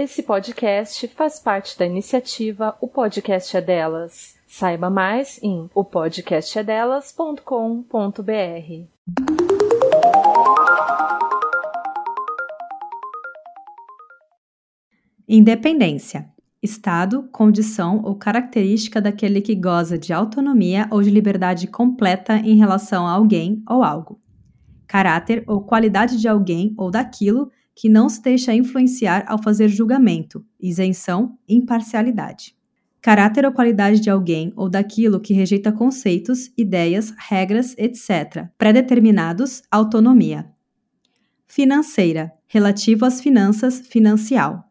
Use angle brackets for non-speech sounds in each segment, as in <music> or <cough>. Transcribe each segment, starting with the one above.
Esse podcast faz parte da iniciativa O Podcast é Delas. Saiba mais em opodcastedelas.com.br. Independência. Estado, condição ou característica daquele que goza de autonomia ou de liberdade completa em relação a alguém ou algo. Caráter ou qualidade de alguém ou daquilo que não se deixa influenciar ao fazer julgamento, isenção, imparcialidade. Caráter ou qualidade de alguém ou daquilo que rejeita conceitos, ideias, regras, etc., pré-determinados, autonomia. Financeira, relativo às finanças, financial.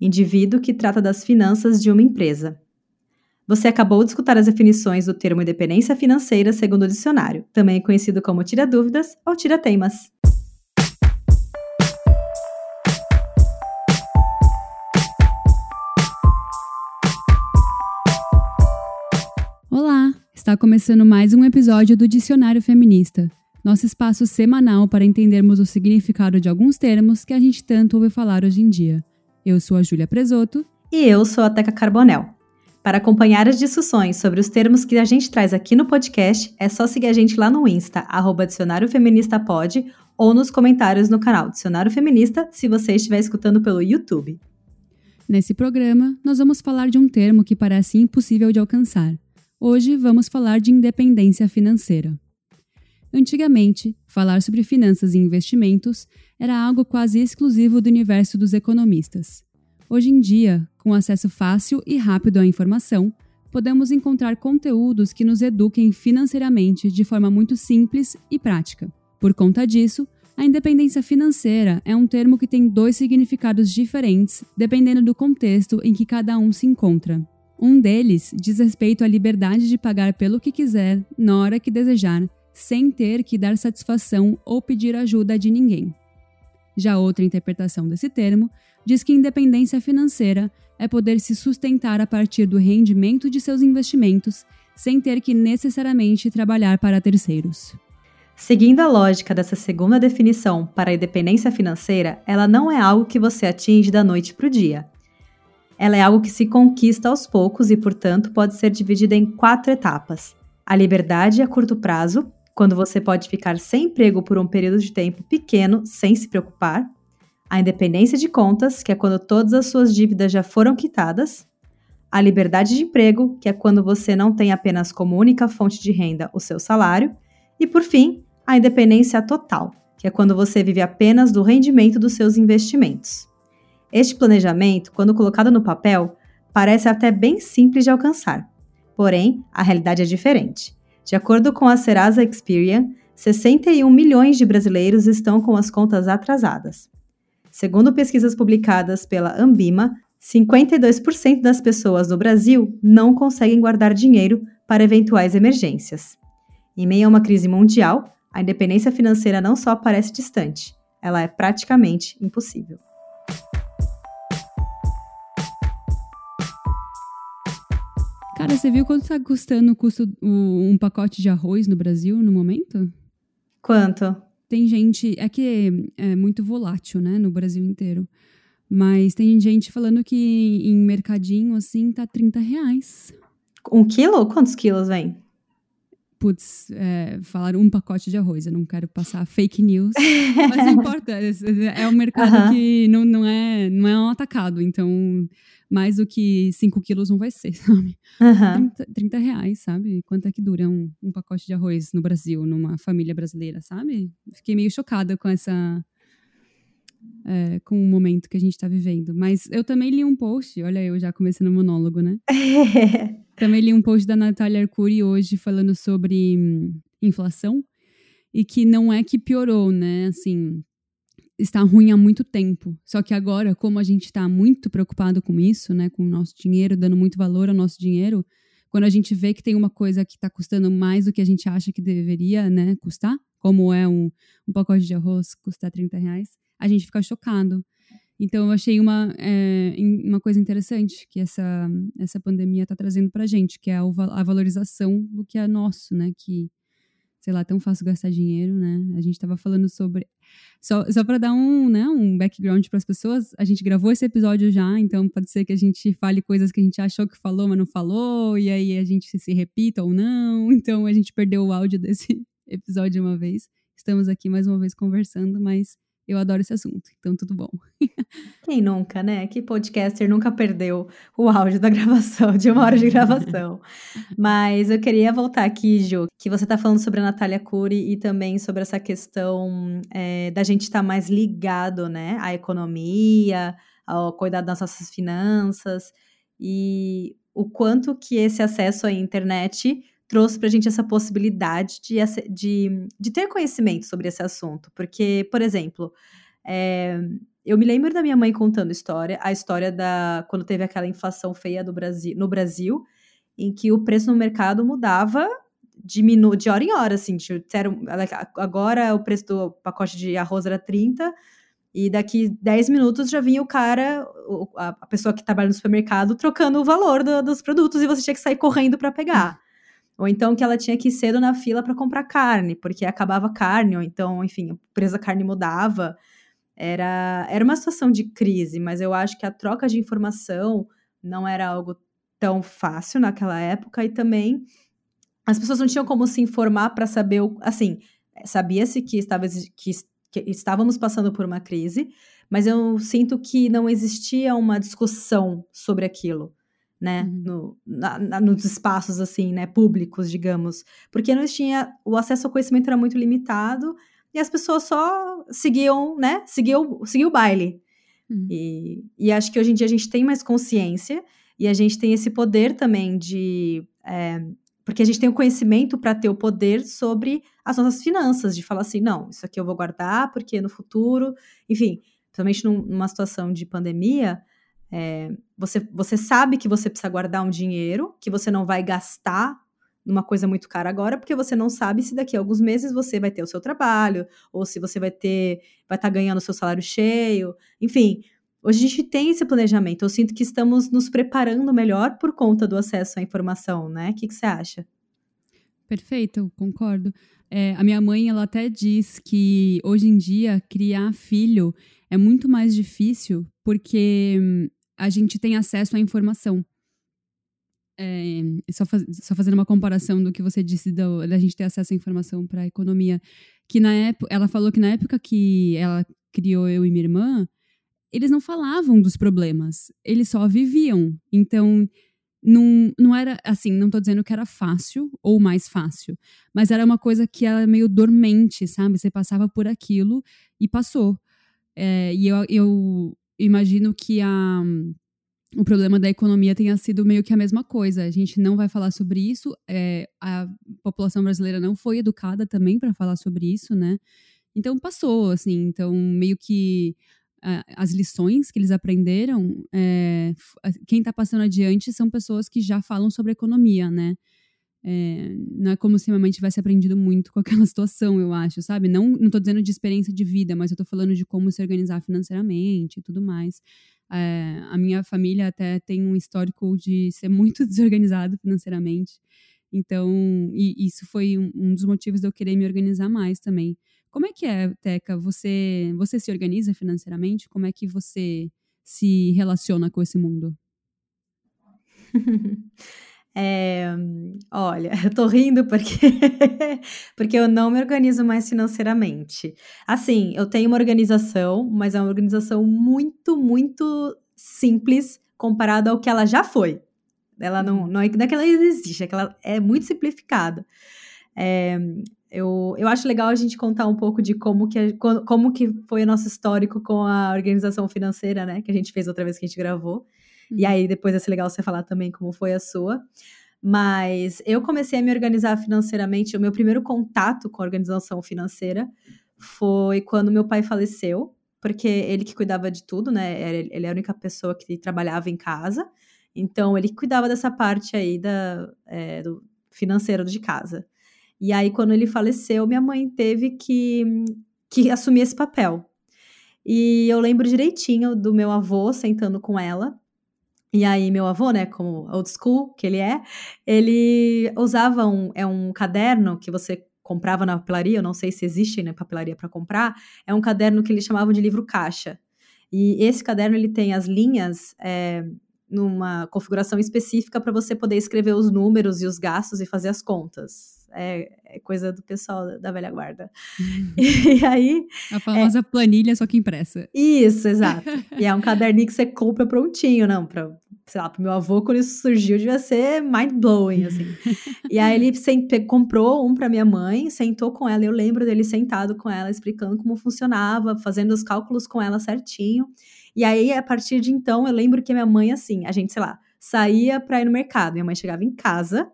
Indivíduo que trata das finanças de uma empresa. Você acabou de escutar as definições do termo independência financeira segundo o dicionário, também conhecido como tira dúvidas ou tira temas. Está começando mais um episódio do Dicionário Feminista, nosso espaço semanal para entendermos o significado de alguns termos que a gente tanto ouve falar hoje em dia. Eu sou a Júlia Presoto. E eu sou a Teca Carbonel. Para acompanhar as discussões sobre os termos que a gente traz aqui no podcast, é só seguir a gente lá no Insta, arroba Dicionário Feminista Pod, ou nos comentários no canal Dicionário Feminista, se você estiver escutando pelo YouTube. Nesse programa, nós vamos falar de um termo que parece impossível de alcançar, Hoje vamos falar de independência financeira. Antigamente, falar sobre finanças e investimentos era algo quase exclusivo do universo dos economistas. Hoje em dia, com acesso fácil e rápido à informação, podemos encontrar conteúdos que nos eduquem financeiramente de forma muito simples e prática. Por conta disso, a independência financeira é um termo que tem dois significados diferentes dependendo do contexto em que cada um se encontra. Um deles diz respeito à liberdade de pagar pelo que quiser, na hora que desejar, sem ter que dar satisfação ou pedir ajuda de ninguém. Já outra interpretação desse termo diz que independência financeira é poder se sustentar a partir do rendimento de seus investimentos, sem ter que necessariamente trabalhar para terceiros. Seguindo a lógica dessa segunda definição para a independência financeira, ela não é algo que você atinge da noite para o dia ela é algo que se conquista aos poucos e, portanto, pode ser dividida em quatro etapas: a liberdade a curto prazo, quando você pode ficar sem emprego por um período de tempo pequeno sem se preocupar, a independência de contas, que é quando todas as suas dívidas já foram quitadas, a liberdade de emprego, que é quando você não tem apenas como única fonte de renda o seu salário, e por fim, a independência total, que é quando você vive apenas do rendimento dos seus investimentos. Este planejamento, quando colocado no papel, parece até bem simples de alcançar. Porém, a realidade é diferente. De acordo com a Serasa Experian, 61 milhões de brasileiros estão com as contas atrasadas. Segundo pesquisas publicadas pela Ambima, 52% das pessoas no Brasil não conseguem guardar dinheiro para eventuais emergências. Em meio a uma crise mundial, a independência financeira não só parece distante, ela é praticamente impossível. Cara, você viu quanto tá custando o custo, o, um pacote de arroz no Brasil no momento? Quanto? Tem gente. É que é muito volátil, né, no Brasil inteiro. Mas tem gente falando que em mercadinho, assim, tá 30 reais. Um quilo? Quantos quilos vem? Putz, é, falaram um pacote de arroz. Eu não quero passar fake news. mas não <laughs> importa. É, é um mercado uh -huh. que não, não, é, não é um atacado. Então, mais do que 5 quilos não vai ser, <laughs> sabe? Uhum. 30, 30 reais, sabe? Quanto é que dura um, um pacote de arroz no Brasil, numa família brasileira, sabe? Fiquei meio chocada com essa. É, com o momento que a gente está vivendo. Mas eu também li um post, olha, eu já comecei no monólogo, né? <laughs> também li um post da Natália Arcuri hoje falando sobre hum, inflação e que não é que piorou, né? Assim, está ruim há muito tempo. Só que agora, como a gente está muito preocupado com isso, né, com o nosso dinheiro, dando muito valor ao nosso dinheiro, quando a gente vê que tem uma coisa que está custando mais do que a gente acha que deveria, né, custar, como é um, um pacote de arroz custar 30 reais, a gente fica chocado. Então, eu achei uma, é, uma coisa interessante que essa, essa pandemia está trazendo para a gente, que é a, valorização do que é nosso, né, que sei lá, tão fácil gastar dinheiro, né? A gente estava falando sobre. Só, só para dar um, né, um background para as pessoas, a gente gravou esse episódio já, então pode ser que a gente fale coisas que a gente achou que falou, mas não falou, e aí a gente se repita ou não. <laughs> Então a gente perdeu o áudio desse <laughs> episódio uma vez. Estamos aqui mais uma vez conversando, mas eu adoro esse assunto, então tudo bom. <laughs> Quem nunca, né? Que podcaster nunca perdeu o áudio da gravação, de uma hora de gravação. <laughs> Mas eu queria voltar aqui, Ju, que você está falando sobre a Natália Cury e também sobre essa questão é, da gente estar tá mais ligado, né? À economia, ao cuidar das nossas finanças e o quanto que esse acesso à internet trouxe para a gente essa possibilidade de, de, de ter conhecimento sobre esse assunto. Porque, por exemplo, é, eu me lembro da minha mãe contando história, a história da quando teve aquela inflação feia do Brasil, no Brasil, em que o preço no mercado mudava de, minu, de hora em hora, assim, de, agora o preço do pacote de arroz era 30, e daqui 10 minutos já vinha o cara, a pessoa que trabalha no supermercado, trocando o valor do, dos produtos e você tinha que sair correndo para pegar. Ou então que ela tinha que ir cedo na fila para comprar carne, porque acabava carne, ou então, enfim, preço da carne mudava. Era, era uma situação de crise, mas eu acho que a troca de informação não era algo tão fácil naquela época e também as pessoas não tinham como se informar para saber, o, assim, sabia-se que, estava, que, que estávamos passando por uma crise, mas eu sinto que não existia uma discussão sobre aquilo né, uhum. no, na, na, nos espaços, assim, né, públicos, digamos, porque não tinha, o acesso ao conhecimento era muito limitado e as pessoas só seguiam, né, seguiam, seguiam o baile. Uhum. E, e acho que hoje em dia a gente tem mais consciência e a gente tem esse poder também de... É, porque a gente tem o conhecimento para ter o poder sobre as nossas finanças, de falar assim, não, isso aqui eu vou guardar, porque no futuro, enfim, principalmente numa situação de pandemia, é, você, você sabe que você precisa guardar um dinheiro, que você não vai gastar numa coisa muito cara agora, porque você não sabe se daqui a alguns meses você vai ter o seu trabalho, ou se você vai ter, vai estar tá ganhando o seu salário cheio, enfim. Hoje a gente tem esse planejamento. Eu sinto que estamos nos preparando melhor por conta do acesso à informação, né? O que, que você acha? Perfeito, concordo. É, a minha mãe, ela até diz que hoje em dia criar filho é muito mais difícil porque hum, a gente tem acesso à informação. É, só, faz, só, fazendo uma comparação do que você disse da, da gente ter acesso à informação para a economia, que na época, ela falou que na época que ela criou eu e minha irmã, eles não falavam dos problemas, eles só viviam. Então, não, não era assim, não estou dizendo que era fácil ou mais fácil, mas era uma coisa que era meio dormente, sabe? Você passava por aquilo e passou. É, e eu, eu imagino que a, o problema da economia tenha sido meio que a mesma coisa. A gente não vai falar sobre isso. É, a população brasileira não foi educada também para falar sobre isso, né? Então passou, assim. Então meio que as lições que eles aprenderam, é, quem está passando adiante são pessoas que já falam sobre economia, né? É, não é como se minha mãe tivesse aprendido muito com aquela <laughs> situação, eu acho, sabe? Não, não tô dizendo de experiência de vida, mas eu tô falando de como se organizar financeiramente e tudo mais. É, a minha família até tem um histórico de ser muito <laughs> desorganizado financeiramente. Então, e isso foi um, um dos motivos de eu querer me organizar mais também. Como é que é, Teca? Você, você se organiza financeiramente? Como é que você se relaciona com esse mundo? <laughs> É, olha, <laughs> eu tô rindo porque, <laughs> porque eu não me organizo mais financeiramente. Assim, eu tenho uma organização, mas é uma organização muito, muito simples comparado ao que ela já foi. Ela não, não, é, não é que ela existe, é que ela é muito simplificada. É, eu, eu acho legal a gente contar um pouco de como que, como que foi o nosso histórico com a organização financeira, né? Que a gente fez outra vez que a gente gravou. E uhum. aí depois vai ser legal você falar também como foi a sua. Mas eu comecei a me organizar financeiramente. O meu primeiro contato com a organização financeira foi quando meu pai faleceu, porque ele que cuidava de tudo, né? Ele era a única pessoa que trabalhava em casa. Então, ele cuidava dessa parte aí da, é, do financeiro de casa. E aí, quando ele faleceu, minha mãe teve que, que assumir esse papel. E eu lembro direitinho do meu avô sentando com ela e aí, meu avô, né, como old school que ele é, ele usava um, é um caderno que você comprava na papelaria, eu não sei se existe na papelaria para comprar, é um caderno que eles chamavam de livro caixa. E esse caderno ele tem as linhas é, numa configuração específica para você poder escrever os números e os gastos e fazer as contas. É, é coisa do pessoal da velha guarda. Uhum. <laughs> E aí. A famosa é, planilha, só que impressa. Isso, exato. <laughs> e é um caderninho que você compra prontinho, não, para sei lá, pro meu avô, quando isso surgiu, devia ser mind-blowing, assim. e aí ele <laughs> sempre comprou um para minha mãe, sentou com ela, eu lembro dele sentado com ela, explicando como funcionava, fazendo os cálculos com ela certinho. E aí, a partir de então, eu lembro que minha mãe, assim, a gente, sei lá, saía pra ir no mercado, minha mãe chegava em casa,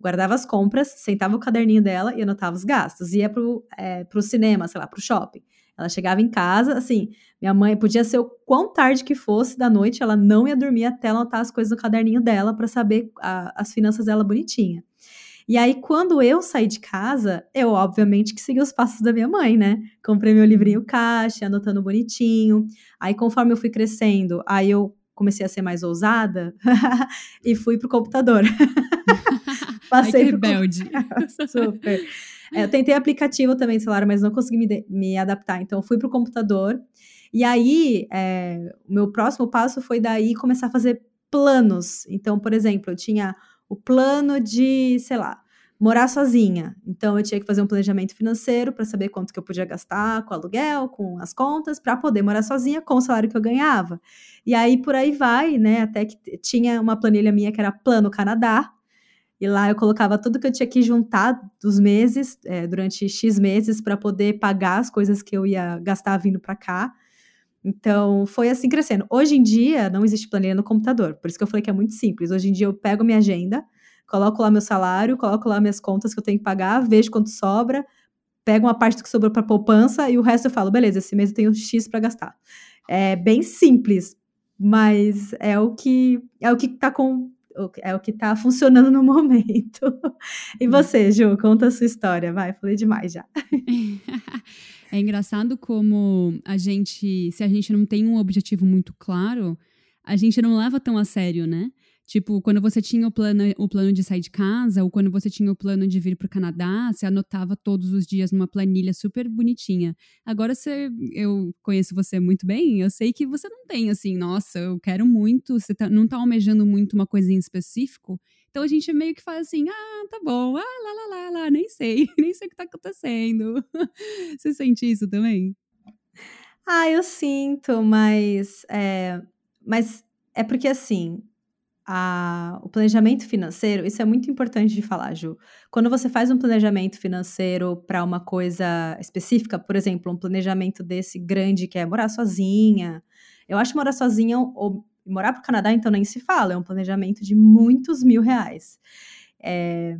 guardava as compras, sentava o caderninho dela e anotava os gastos. Ia pro, é, pro cinema, sei lá, pro shopping. Ela chegava em casa, assim, minha mãe podia ser o quão tarde que fosse da noite, ela não ia dormir até anotar as coisas no caderninho dela para saber a, as finanças dela bonitinha. E aí, quando eu saí de casa, eu, obviamente, que segui os passos da minha mãe, né? Comprei meu livrinho caixa, anotando bonitinho. Aí, conforme eu fui crescendo, aí eu comecei a ser mais ousada <laughs> e fui pro computador. <laughs> Passei Ai, rebelde. <laughs> Super. É, eu tentei aplicativo também celular, mas não consegui me, me adaptar. Então, fui pro computador. E aí, é, o meu próximo passo foi daí começar a fazer planos. Então, por exemplo, eu tinha o plano de, sei lá, morar sozinha. Então eu tinha que fazer um planejamento financeiro para saber quanto que eu podia gastar com aluguel, com as contas, para poder morar sozinha com o salário que eu ganhava. E aí por aí vai, né? Até que tinha uma planilha minha que era Plano Canadá. E lá eu colocava tudo que eu tinha que juntar dos meses, é, durante X meses, para poder pagar as coisas que eu ia gastar vindo para cá. Então, foi assim crescendo. Hoje em dia, não existe planilha no computador, por isso que eu falei que é muito simples. Hoje em dia, eu pego minha agenda, coloco lá meu salário, coloco lá minhas contas que eu tenho que pagar, vejo quanto sobra, pego uma parte que sobrou para poupança e o resto eu falo, beleza, esse mês eu tenho X para gastar. É bem simples, mas é o que é o que tá com é o que tá funcionando no <laughs> momento. E hum. você, Ju, conta a sua história, vai, falei demais já. <laughs> É engraçado como a gente, se a gente não tem um objetivo muito claro, a gente não leva tão a sério, né? Tipo, quando você tinha o plano, o plano de sair de casa, ou quando você tinha o plano de vir para o Canadá, você anotava todos os dias numa planilha super bonitinha. Agora você, eu conheço você muito bem, eu sei que você não tem assim, nossa, eu quero muito, você tá, não está almejando muito uma coisa em específico. Então a gente meio que faz assim, ah, tá bom, ah, lá, lá, lá, lá, nem sei, <laughs> nem sei o que tá acontecendo. <laughs> Você sente isso também? Ah, eu sinto, mas é, mas é porque assim, a, o planejamento financeiro, isso é muito importante de falar, Ju. Quando você faz um planejamento financeiro para uma coisa específica, por exemplo, um planejamento desse grande que é morar sozinha, eu acho morar sozinha ou morar para o Canadá, então nem se fala, é um planejamento de muitos mil reais. É,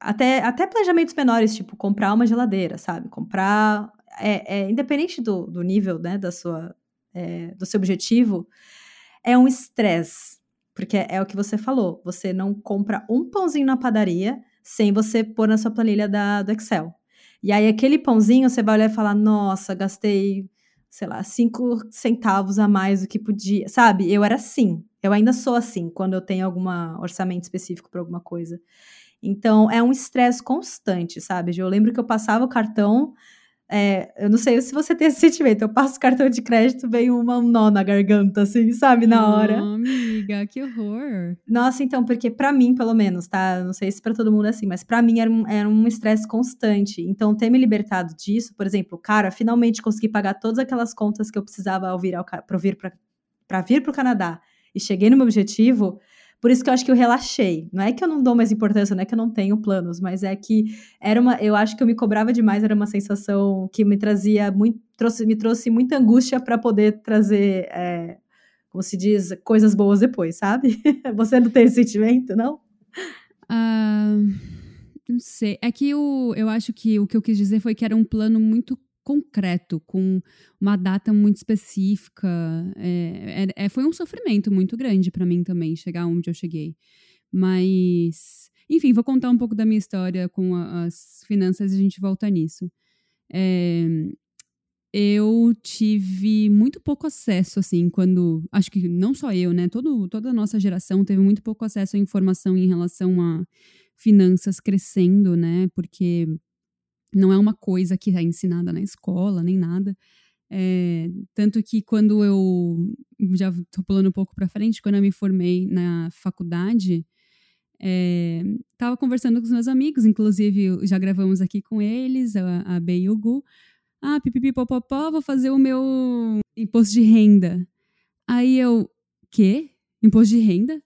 até, até planejamentos menores, tipo comprar uma geladeira, sabe? Comprar. É, é independente do, do nível, né, da sua, é, do seu objetivo, é um estresse. Porque é o que você falou, você não compra um pãozinho na padaria sem você pôr na sua planilha da, do Excel. E aí, aquele pãozinho, você vai olhar e falar: nossa, gastei sei lá, cinco centavos a mais do que podia, sabe? Eu era assim. Eu ainda sou assim quando eu tenho algum orçamento específico para alguma coisa. Então, é um estresse constante, sabe? Eu lembro que eu passava o cartão é, eu não sei se você tem esse sentimento. Eu passo cartão de crédito, vem uma, um nó na garganta, assim, sabe? Na hora. Oh, amiga, que horror. Nossa, então, porque para mim, pelo menos, tá? Não sei se para todo mundo é assim, mas para mim era um, era um estresse constante. Então, ter me libertado disso, por exemplo, cara, finalmente consegui pagar todas aquelas contas que eu precisava ao vir, ao, pra vir para vir pro Canadá e cheguei no meu objetivo por isso que eu acho que eu relaxei. Não é que eu não dou mais importância, não é que eu não tenho planos, mas é que era uma. Eu acho que eu me cobrava demais, era uma sensação que me trazia muito. Trouxe, me trouxe muita angústia para poder trazer. É, como se diz, coisas boas depois, sabe? <laughs> Você não tem esse sentimento, não? Uh, não sei. É que o, eu acho que o que eu quis dizer foi que era um plano muito concreto, com uma data muito específica. É, é, é foi um sofrimento muito grande para mim também chegar onde eu cheguei. Mas, enfim, vou contar um pouco da minha história com a, as finanças e a gente volta nisso. É, eu tive muito pouco acesso, assim, quando. Acho que não só eu, né? Todo, toda a nossa geração teve muito pouco acesso à informação em relação a finanças crescendo, né? Porque não é uma coisa que é ensinada na escola, nem nada. É, tanto que quando eu já estou pulando um pouco para frente, quando eu me formei na faculdade, estava é, conversando com os meus amigos, inclusive já gravamos aqui com eles, a, a Bey e o Gu. Ah, pipipi, popopó, vou fazer o meu imposto de renda. Aí eu, quê? Imposto de renda?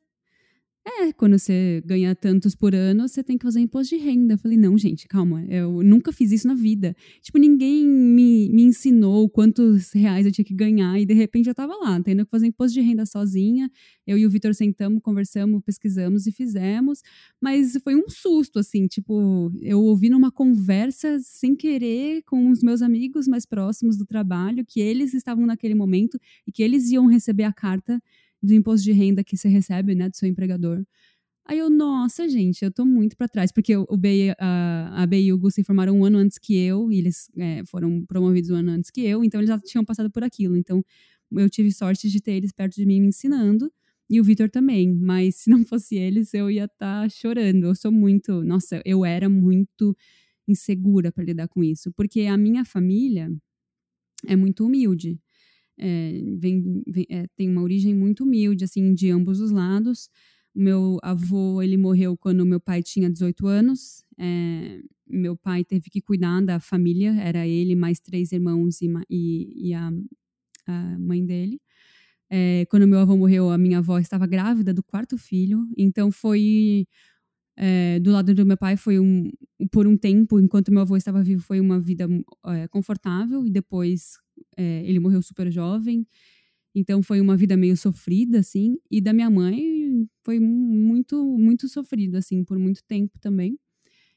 É, quando você ganha tantos por ano, você tem que fazer imposto de renda. Eu falei, não, gente, calma, eu nunca fiz isso na vida. Tipo, ninguém me, me ensinou quantos reais eu tinha que ganhar e de repente eu tava lá, tendo que fazer imposto de renda sozinha. Eu e o Vitor sentamos, conversamos, pesquisamos e fizemos, mas foi um susto, assim, tipo, eu ouvi numa conversa sem querer com os meus amigos mais próximos do trabalho que eles estavam naquele momento e que eles iam receber a carta do imposto de renda que você recebe, né, do seu empregador. Aí eu, nossa, gente, eu tô muito para trás, porque o Bey, a, a Bey e o Gus se formaram um ano antes que eu, e eles é, foram promovidos um ano antes que eu, então eles já tinham passado por aquilo. Então eu tive sorte de ter eles perto de mim me ensinando, e o Vitor também, mas se não fosse eles, eu ia estar tá chorando. Eu sou muito, nossa, eu era muito insegura para lidar com isso, porque a minha família é muito humilde é, vem, vem é, tem uma origem muito humilde, assim, de ambos os lados. Meu avô, ele morreu quando meu pai tinha 18 anos. É, meu pai teve que cuidar da família, era ele mais três irmãos e, e, e a, a, mãe dele. É, quando meu avô morreu, a minha avó estava grávida do quarto filho, então foi é, do lado do meu pai foi um por um tempo enquanto meu avô estava vivo foi uma vida é, confortável e depois é, ele morreu super jovem, então foi uma vida meio sofrida, assim. E da minha mãe foi muito, muito sofrido, assim, por muito tempo também.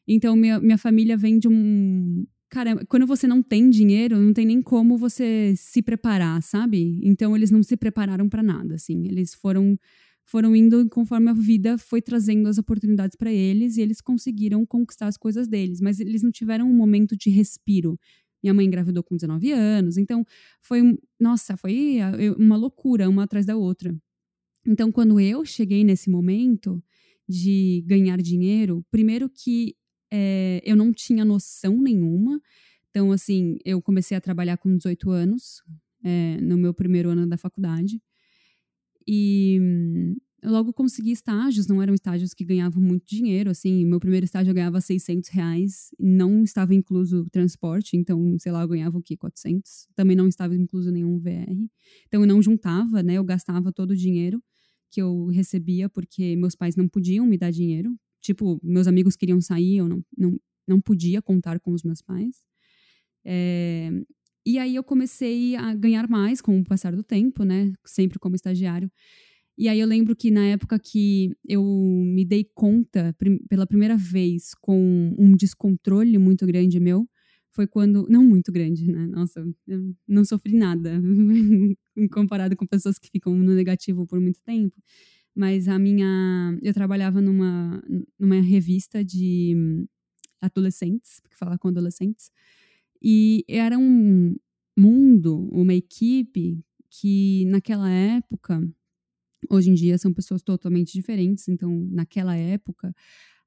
Então minha, minha família vem de um. Cara, quando você não tem dinheiro, não tem nem como você se preparar, sabe? Então eles não se prepararam para nada, assim. Eles foram foram indo conforme a vida foi trazendo as oportunidades para eles e eles conseguiram conquistar as coisas deles, mas eles não tiveram um momento de respiro minha mãe engravidou com 19 anos. Então, foi, nossa, foi uma loucura, uma atrás da outra. Então, quando eu cheguei nesse momento de ganhar dinheiro, primeiro que é, eu não tinha noção nenhuma. Então, assim, eu comecei a trabalhar com 18 anos, é, no meu primeiro ano da faculdade. E eu logo consegui estágios, não eram estágios que ganhavam muito dinheiro, assim, meu primeiro estágio eu ganhava 600 reais, não estava incluso transporte, então, sei lá, eu ganhava o quê, 400, também não estava incluso nenhum VR, então eu não juntava, né, eu gastava todo o dinheiro que eu recebia, porque meus pais não podiam me dar dinheiro, tipo, meus amigos queriam sair, eu não, não, não podia contar com os meus pais, é, e aí eu comecei a ganhar mais com o passar do tempo, né, sempre como estagiário, e aí eu lembro que na época que eu me dei conta prim pela primeira vez com um descontrole muito grande meu, foi quando. Não muito grande, né? Nossa, eu não sofri nada <laughs> comparado com pessoas que ficam no negativo por muito tempo. Mas a minha. Eu trabalhava numa, numa revista de adolescentes, porque falar com adolescentes. E era um mundo, uma equipe que naquela época Hoje em dia são pessoas totalmente diferentes, então naquela época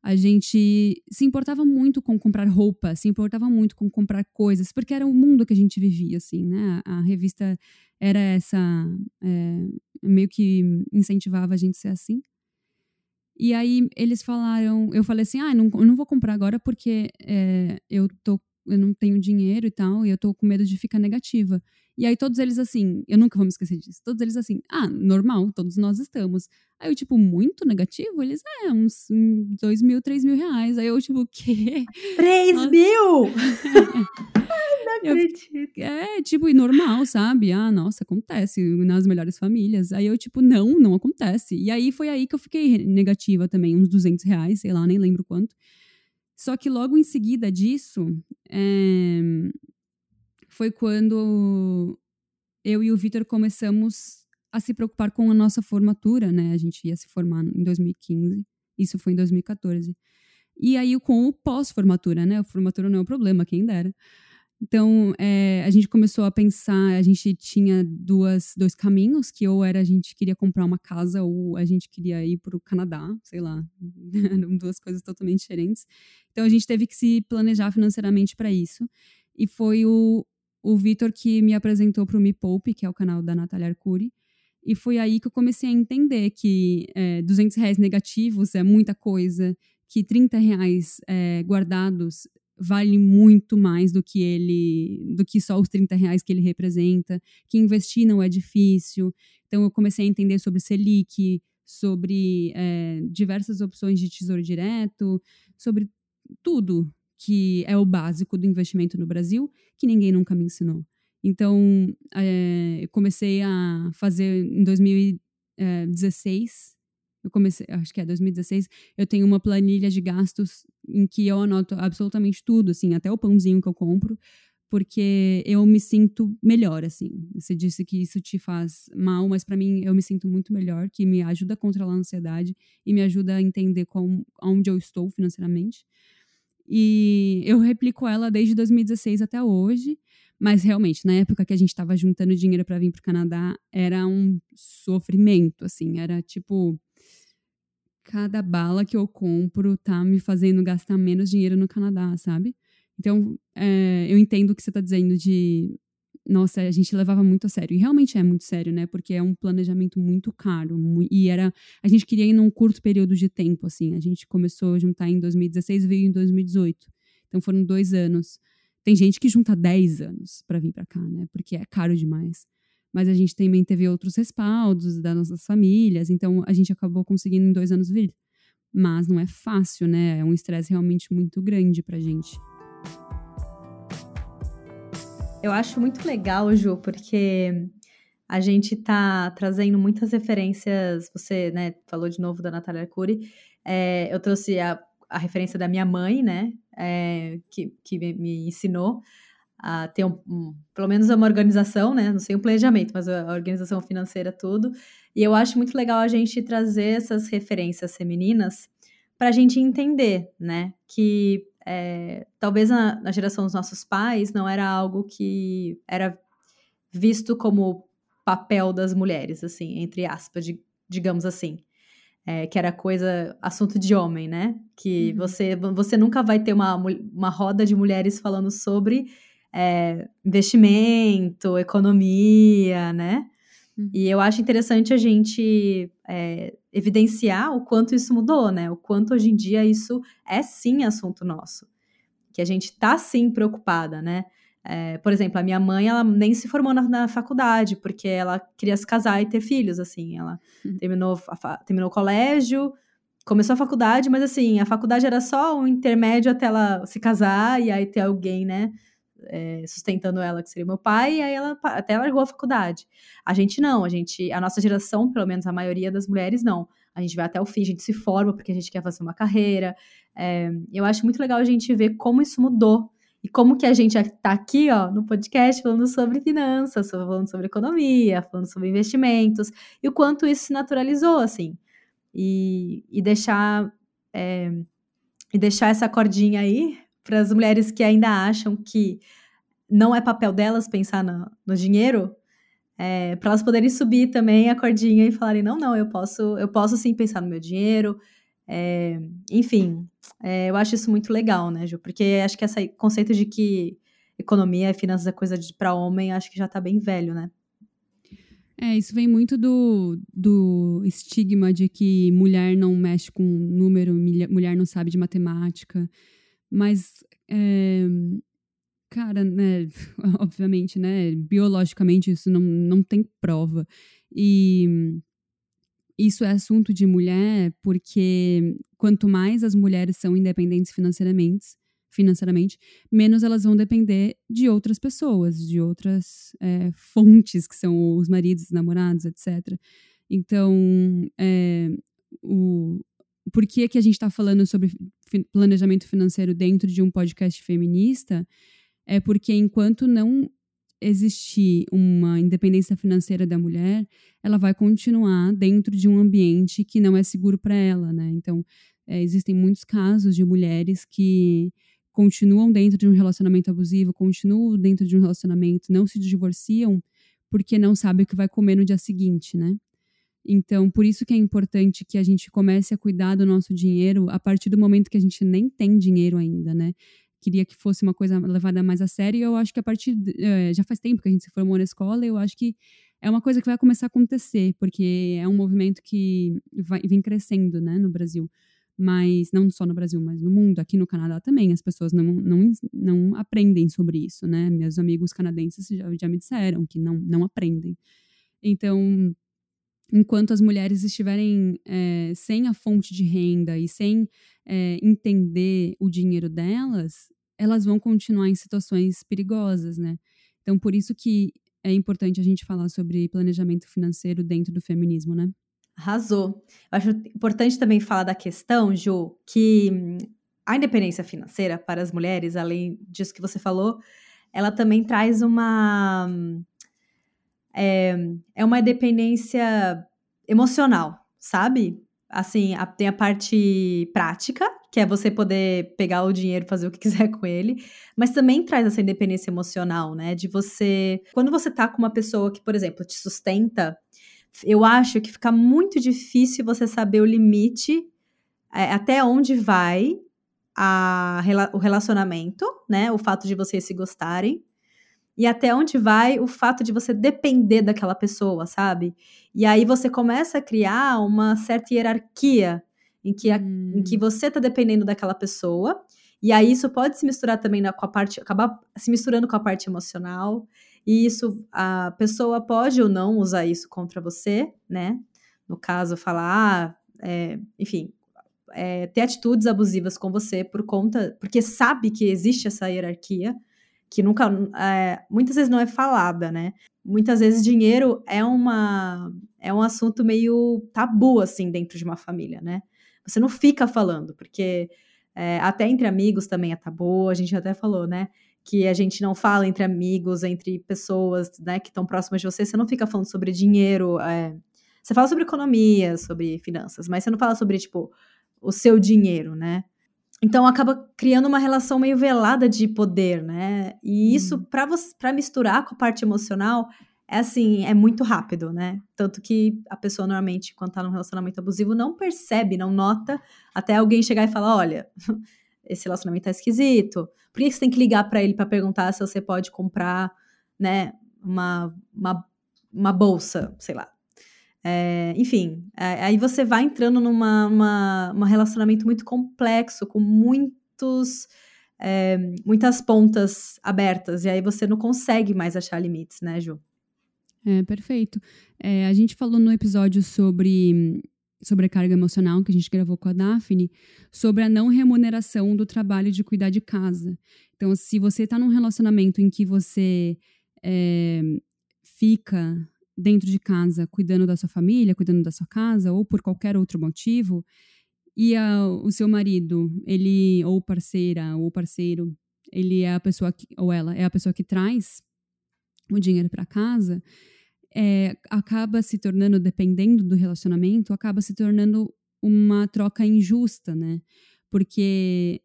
a gente se importava muito com comprar roupa, se importava muito com comprar coisas, porque era o mundo que a gente vivia, assim, né? A, revista era essa, é, meio que incentivava a gente a ser assim. E aí eles falaram, eu falei assim, ah, não, eu não vou comprar agora porque é, eu tô eu não tenho dinheiro e tal, e eu tô com medo de ficar negativa. E aí todos eles assim, eu nunca vou me esquecer disso, todos eles assim, ah, normal, todos nós estamos. Aí eu, tipo, muito negativo? Eles, é, uns dois mil, três mil reais. Aí eu, tipo, o quê? <laughs> Três Nossa. mil? <laughs> não acredito. Eu, é, tipo, e normal, sabe? Ah, nossa, acontece nas melhores famílias. Aí eu, tipo, não, não acontece. E aí foi aí que eu fiquei negativa também, uns 200 reais, sei lá, nem lembro quanto. Só que logo em seguida disso, é, foi quando eu e o Vitor começamos a se preocupar com a nossa formatura, né? A gente ia se formar em 2015, isso foi em 2014. E aí com o pós-formatura, né? A formatura não é um problema, quem dera. Então, é, a gente começou a pensar, a gente tinha duas, dois caminhos, que ou era a gente queria comprar uma casa ou a gente queria ir para o Canadá, sei lá, <laughs> eram duas coisas totalmente diferentes. Então, a gente teve que se planejar financeiramente para isso. E foi o, o Vitor que me apresentou para o Me Poupe, que é o canal da Natália Arcuri, e foi aí que eu comecei a entender que é, 200 reais negativos é muita coisa, que 30 reais é, guardados vale muito mais do que ele, do que só os 30 reais que ele representa, que investir não é difícil. Então eu comecei a entender sobre Selic, sobre é, diversas opções de tesouro direto, sobre tudo que é o básico do investimento no Brasil, que ninguém nunca me ensinou. Então, é, eu comecei a fazer em 2016 eu comecei, acho que é 2016, eu tenho uma planilha de gastos em que eu anoto absolutamente tudo, assim, até o pãozinho que eu compro, porque eu me sinto melhor, assim. Você disse que isso te faz mal, mas para mim eu me sinto muito melhor, que me ajuda a controlar a ansiedade e me ajuda a entender como, onde eu estou financeiramente. E eu replico ela desde 2016 até hoje, mas realmente, na época que a gente estava juntando dinheiro para vir para o Canadá, era um sofrimento, assim, era tipo cada bala que eu compro tá me fazendo gastar menos dinheiro no Canadá, sabe? Então, é, eu entendo o que você está dizendo de. Nossa, a gente levava muito a sério. E realmente é muito sério, né? Porque é um planejamento muito caro. E era. A gente queria ir num curto período de tempo, assim. A gente começou a juntar em 2016 e veio em 2018. Então foram dois anos. Tem gente que junta 10 anos para vir para cá, né? Porque é caro demais mas a gente também teve outros respaldos das nossas famílias, então a gente acabou conseguindo em dois anos vir. Mas não é fácil, né? É um estresse realmente muito grande pra gente. Eu acho muito legal, Ju, porque a gente tá trazendo muitas referências. Você, né, falou de novo da Natália Arcuri. É, eu trouxe a, a referência da minha mãe, né, é, que, que me ensinou a ter um, um, pelo menos uma organização, né? Não sei o planejamento, mas a organização financeira tudo. E eu acho muito legal a gente trazer essas referências femininas para a gente entender, né? Que é, talvez na, na, geração dos nossos pais não era algo que era visto como papel das mulheres, assim, entre aspas, de, digamos assim. É, que era coisa, assunto de homem, né? Que uhum. você, você nunca vai ter uma, uma roda de mulheres falando sobre é, investimento, economia, né? Uhum. E eu acho interessante a gente é, evidenciar o quanto isso mudou, né? O quanto hoje em dia isso é sim assunto nosso. Que a gente tá sim preocupada, né? É, por exemplo, a minha mãe, ela nem se formou na, na, faculdade, porque ela queria se casar e ter filhos, assim. Ela uhum. terminou, a, terminou o colégio, começou a faculdade, mas assim, a faculdade era só um intermédio até ela se casar e aí ter alguém, né? É, sustentando ela, que seria meu pai, e aí ela até largou a faculdade. A gente não, a gente, a nossa geração, pelo menos a maioria das mulheres, não. A gente vai até o fim, a gente se forma porque a gente quer fazer uma carreira. É, eu acho muito legal a gente ver como isso mudou. E como que a gente está aqui, ó, no podcast falando sobre finanças, falando sobre economia, falando sobre investimentos, e o quanto isso se naturalizou, assim. E, e deixar é, e deixar essa cordinha aí para as mulheres que ainda acham que não é papel delas pensar no, no dinheiro, é, para elas poderem subir também a cordinha e falarem não, não, eu posso, eu posso sim pensar no meu dinheiro. É, enfim, é, eu acho isso muito legal, né, Ju? Porque acho que esse conceito de que economia e finanças é coisa para homem, acho que já está bem velho, né? É, isso vem muito do, do estigma de que mulher não mexe com número, mulher não sabe de matemática. Mas, é, cara, né, <laughs> obviamente, né, biologicamente isso não, não tem prova. E isso é assunto de mulher porque quanto mais as mulheres são independentes financeiramente, financeiramente, menos elas vão depender de outras pessoas, de outras é, fontes, que são os maridos, os namorados, etc. Então, é, o, por que, que a gente está falando sobre planejamento financeiro dentro de um podcast feminista? É porque enquanto não existir uma independência financeira da mulher, ela vai continuar dentro de um ambiente que não é seguro para ela, né? Então, é, existem muitos casos de mulheres que continuam dentro de um relacionamento abusivo, continuam dentro de um relacionamento, não se divorciam porque não sabem o que vai comer no dia seguinte, né? Então, por isso que é importante que a gente comece a cuidar do nosso dinheiro a partir do momento que a gente nem tem dinheiro ainda, né? Queria que fosse uma coisa levada mais a sério e eu acho que a partir. De, é, já faz tempo que a gente se formou na escola eu acho que é uma coisa que vai começar a acontecer, porque é um movimento que vai, vem crescendo, né, no Brasil. Mas não só no Brasil, mas no mundo, aqui no Canadá também, as pessoas não, não, não aprendem sobre isso, né? Meus amigos canadenses já, já me disseram que não, não aprendem. Então, enquanto as mulheres estiverem é, sem a fonte de renda e sem é, entender o dinheiro delas, elas vão continuar em situações perigosas, né? Então, por isso que é importante a gente falar sobre planejamento financeiro dentro do feminismo, né? Arrasou. Eu acho importante também falar da questão, Ju, que hum, a independência financeira para as mulheres, além disso que você falou, ela também traz uma. É, é uma dependência emocional, sabe? Assim, a, tem a parte prática, que é você poder pegar o dinheiro fazer o que <laughs> quiser com ele, mas também traz essa independência emocional, né? De você. Quando você tá com uma pessoa que, por exemplo, te sustenta, eu acho que fica muito difícil você saber o limite, é, até onde vai a, o relacionamento, né? O fato de vocês se gostarem. E até onde vai o fato de você depender daquela pessoa, sabe? E aí você começa a criar uma certa hierarquia em que, a, hum. em que hum. você está dependendo daquela pessoa. E aí isso pode se misturar também na, com a parte, acabar se misturando com a parte emocional. E isso, a pessoa pode ou não usar isso contra você, né? No caso, falar, ah, é, enfim, é, ter atitudes abusivas com você por conta, porque sabe que existe essa hierarquia, que nunca, é, muitas vezes não é falada, né? Muitas vezes dinheiro é uma, é um assunto meio tabu, assim, dentro de uma família, né? Você não fica falando, porque é, até entre amigos também é tabu, a gente até falou, né? Que a gente não fala entre amigos, entre pessoas né, que estão próximas de você, você não fica falando sobre dinheiro. É, você fala sobre economia, sobre finanças, mas você não fala sobre, tipo, o seu dinheiro, né? Então acaba criando uma relação meio velada de poder, né? E isso, hum. para misturar com a parte emocional, é assim, é muito rápido, né? Tanto que a pessoa normalmente, quando tá num relacionamento abusivo, não percebe, não nota, até alguém chegar e falar: olha, <laughs> esse relacionamento tá esquisito. Por que você tem que ligar para ele para perguntar se você pode comprar, né, uma, uma, uma bolsa, sei lá. É, enfim, é, aí você vai entrando numa uma, uma relacionamento muito complexo, com muitos. É, muitas pontas abertas, e aí você não consegue mais achar limites, né, Ju? É, perfeito. É, a gente falou no episódio sobre sobre a carga emocional que a gente gravou com a Daphne, sobre a não remuneração do trabalho de cuidar de casa. Então, se você está num relacionamento em que você é, fica dentro de casa cuidando da sua família, cuidando da sua casa, ou por qualquer outro motivo, e a, o seu marido, ele, ou parceira, ou parceiro, ele é a pessoa que, ou ela é a pessoa que traz o dinheiro para casa, é, acaba se tornando, dependendo do relacionamento, acaba se tornando uma troca injusta, né? Porque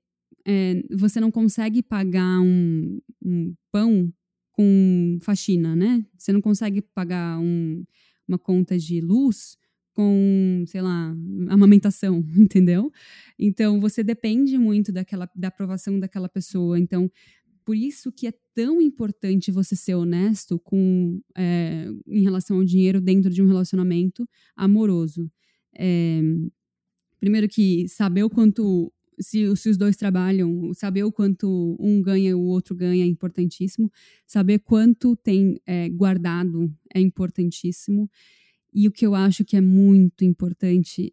é, você não consegue pagar um, um, pão com faxina, né? Você não consegue pagar um, uma conta de luz com, sei lá, amamentação, <laughs> entendeu? Então você depende muito daquela da aprovação daquela pessoa. Então por isso que é tão importante você ser honesto com é, em relação ao dinheiro dentro de um relacionamento amoroso. É, primeiro que saber o quanto se, se, os dois trabalham, saber o quanto um ganha e o outro ganha é importantíssimo. Saber quanto tem é, guardado é importantíssimo. E o que eu acho que é muito importante,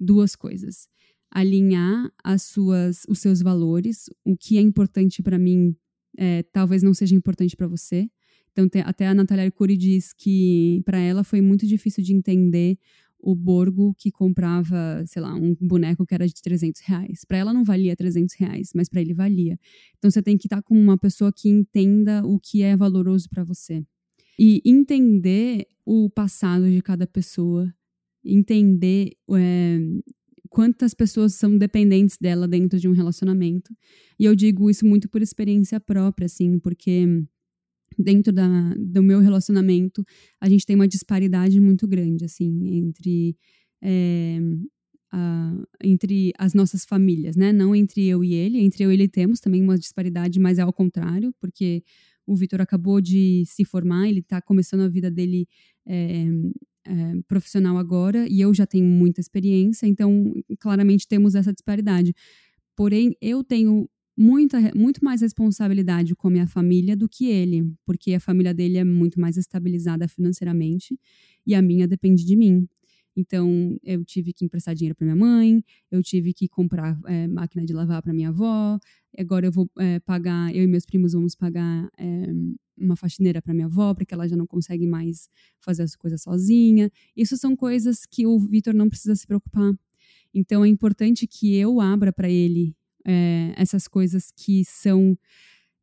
duas coisas. Alinhar as suas, os seus valores, o que é importante para mim é, talvez não seja importante para você. Então, até a Natália Arcuri diz que para ela foi muito difícil de entender o Borgo que comprava, sei lá, um boneco que era de 300 reais. Para ela não valia 300 reais, mas para ele valia. Então você tem que estar tá com uma pessoa que entenda o que é valoroso para você. E entender o passado de cada pessoa, entender é, quantas pessoas são dependentes dela dentro de um relacionamento. E eu digo isso muito por experiência própria, assim, porque dentro da, do meu relacionamento a gente tem uma disparidade muito grande, assim, entre é, a, entre as nossas famílias, né? Não entre eu e ele, entre eu e ele temos também uma disparidade, mas é ao contrário, porque o Vitor acabou de se formar, ele está começando a vida dele é, é, profissional agora e eu já tenho muita experiência, então claramente temos essa disparidade. Porém, eu tenho muita, muito mais responsabilidade com a família do que ele, porque a família dele é muito mais estabilizada financeiramente e a minha depende de mim. Então, eu tive que emprestar dinheiro para minha mãe, eu tive que comprar é, máquina de lavar para minha avó, agora eu vou é, pagar, eu e meus primos vamos pagar é, uma faxineira para minha avó, porque ela já não consegue mais fazer as coisas sozinha. Isso são coisas que o Vitor não precisa se preocupar. Então, é importante que eu abra para ele essas coisas que são.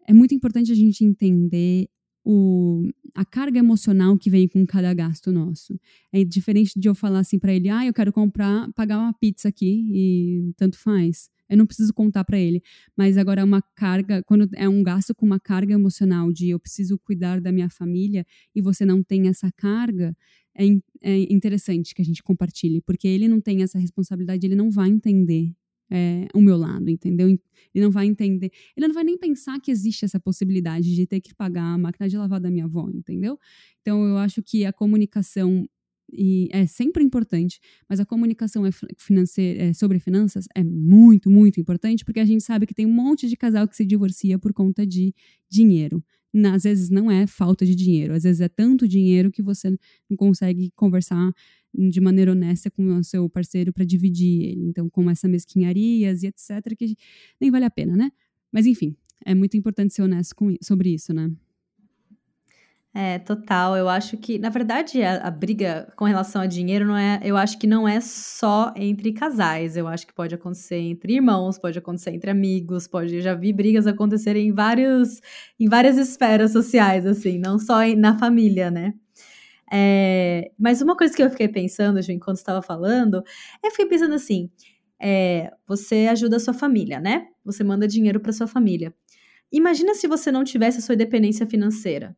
É muito importante a gente entender o, a carga emocional que vem com cada gasto nosso. É diferente de eu falar assim para ele, ah, eu quero comprar, pagar uma pizza aqui e tanto faz. Eu não preciso contar para ele. Mas agora é uma carga, quando é um gasto com uma carga emocional de eu preciso cuidar da minha família e você não tem essa carga, é, é interessante que a gente compartilhe, porque ele não tem essa responsabilidade, ele não vai entender é, o meu lado, entendeu? Ele não vai entender, ele não vai nem pensar que existe essa possibilidade de ter que pagar a máquina de lavar da minha avó, entendeu? Então eu acho que a comunicação e é sempre importante, mas a comunicação é financeira, é sobre finanças é muito, muito importante, porque a gente sabe que tem um monte de casal que se divorcia por conta de dinheiro. Às vezes não é falta de dinheiro, às vezes é tanto dinheiro que você não consegue conversar de maneira honesta com o seu parceiro para dividir ele. Então, com essa mesquinharias e etc, que nem vale a pena, né? Mas enfim, é muito importante ser honesto com, sobre isso, né? É, total. Eu acho que, na verdade, a, a, briga com relação a dinheiro não é. Eu acho que não é só entre casais. Eu acho que pode acontecer entre irmãos, pode acontecer entre amigos, pode. Eu já vi brigas acontecerem em vários, em várias esferas sociais, assim, não só na família, né? É, mas uma coisa que eu fiquei pensando, Ju, enquanto estava falando, é eu fiquei pensando assim: é, você ajuda a sua família, né? Você manda dinheiro para sua família. Imagina se você não tivesse a sua independência financeira.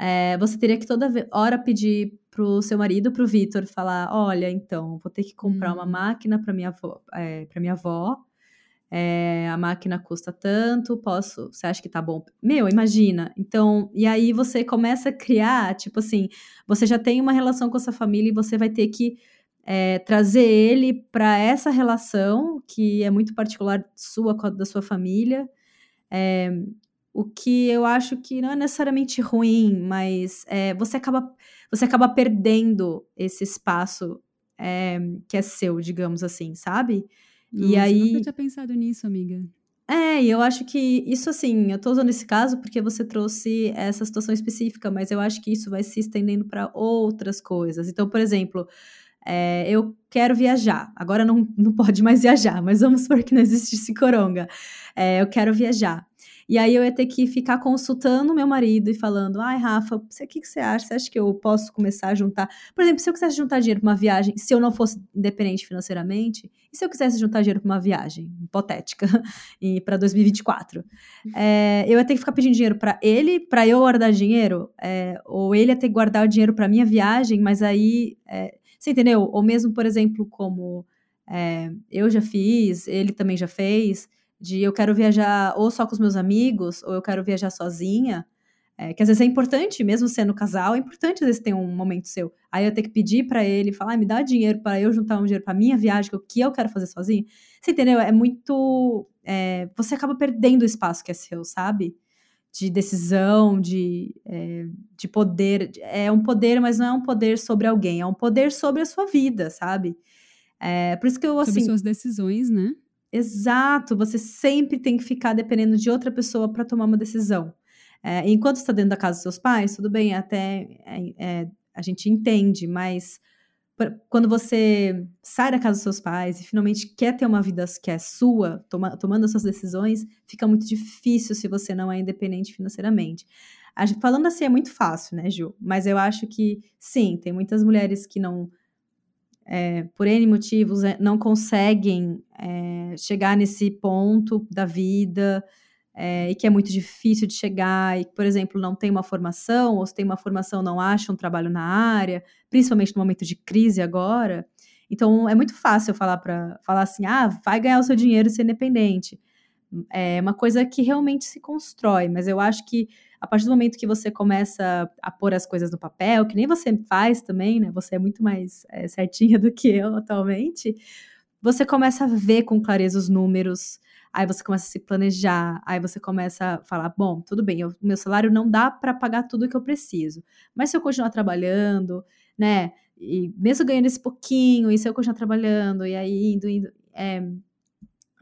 É, você teria que toda hora pedir pro seu marido, pro Vitor, falar: olha, então, vou ter que comprar hum. uma máquina para minha avó, é, para minha avó é, a máquina custa tanto, posso, você acha que tá bom? Meu, imagina. Então, e aí você começa a criar, tipo assim, você já tem uma relação com a sua família e você vai ter que é, trazer ele para essa relação que é muito particular sua da sua família. É, o que eu acho que não é necessariamente ruim, mas é, você acaba você acaba perdendo esse espaço é, que é seu, digamos assim, sabe? Nossa, e aí. Eu nunca tinha pensado nisso, amiga. É, e eu acho que isso, assim, eu tô usando esse caso porque você trouxe essa situação específica, mas eu acho que isso vai se estendendo para outras coisas. Então, por exemplo, é, eu quero viajar. Agora não, não pode mais viajar, mas vamos supor que não existisse coronga. É, eu quero viajar. E aí eu ia ter que ficar consultando meu marido e falando: ai, Rafa, o que, que você acha? Você acha que eu posso começar a juntar? Por exemplo, se eu quisesse juntar dinheiro para uma viagem, se eu não fosse independente financeiramente, e se eu quisesse juntar dinheiro para uma viagem hipotética <laughs> e para 2024? É, eu ia ter que ficar pedindo dinheiro para ele, para eu guardar dinheiro, é, ou ele ia ter que guardar o dinheiro para minha viagem, mas aí. É, você entendeu? Ou mesmo, por exemplo, como é, eu já fiz, ele também já fez de eu quero viajar ou só com os meus amigos, ou eu quero viajar sozinha, é, que às vezes é importante, mesmo sendo casal, é importante às vezes ter um momento seu. Aí eu ter que pedir para ele, falar, ah, me dá dinheiro para eu juntar um dinheiro para minha viagem, que o que eu quero fazer sozinho. Você entendeu? É muito. É, você acaba perdendo o espaço que é seu, sabe? De decisão, de, é, de poder. É um poder, mas não é um poder sobre alguém, é um poder sobre a sua vida, sabe? É, por isso que eu, assim... Sobre suas decisões, né? Exato, você sempre tem que ficar dependendo de outra pessoa para tomar uma decisão. É, enquanto está dentro da casa dos seus pais, tudo bem, até é, é, a gente entende, mas quando você sai da casa dos seus pais e finalmente quer ter uma vida que é sua, toma, tomando as suas decisões, fica muito difícil se você não é independente financeiramente. Falando assim é muito fácil, né, Ju? Mas eu acho que sim, tem muitas mulheres que não é, por N motivos, é, não conseguem é, chegar nesse ponto da vida é, e que é muito difícil de chegar, e, por exemplo, não tem uma formação, ou se tem uma formação, não acha um trabalho na área, principalmente no momento de crise agora. Então, é muito fácil falar para falar assim: ah, vai ganhar o seu dinheiro e ser independente. É uma coisa que realmente se constrói, mas eu acho que a partir do momento que você começa a pôr as coisas no papel, que nem você faz também, né? Você é muito mais é, certinha <laughs> do que eu atualmente. Você começa a ver com clareza os números, aí você começa a se planejar, aí você começa a falar: bom, tudo bem, o meu salário não dá para pagar tudo que eu preciso, mas se eu continuar trabalhando, né? E mesmo ganhando esse pouquinho, e se eu continuar trabalhando, e aí indo, indo. É,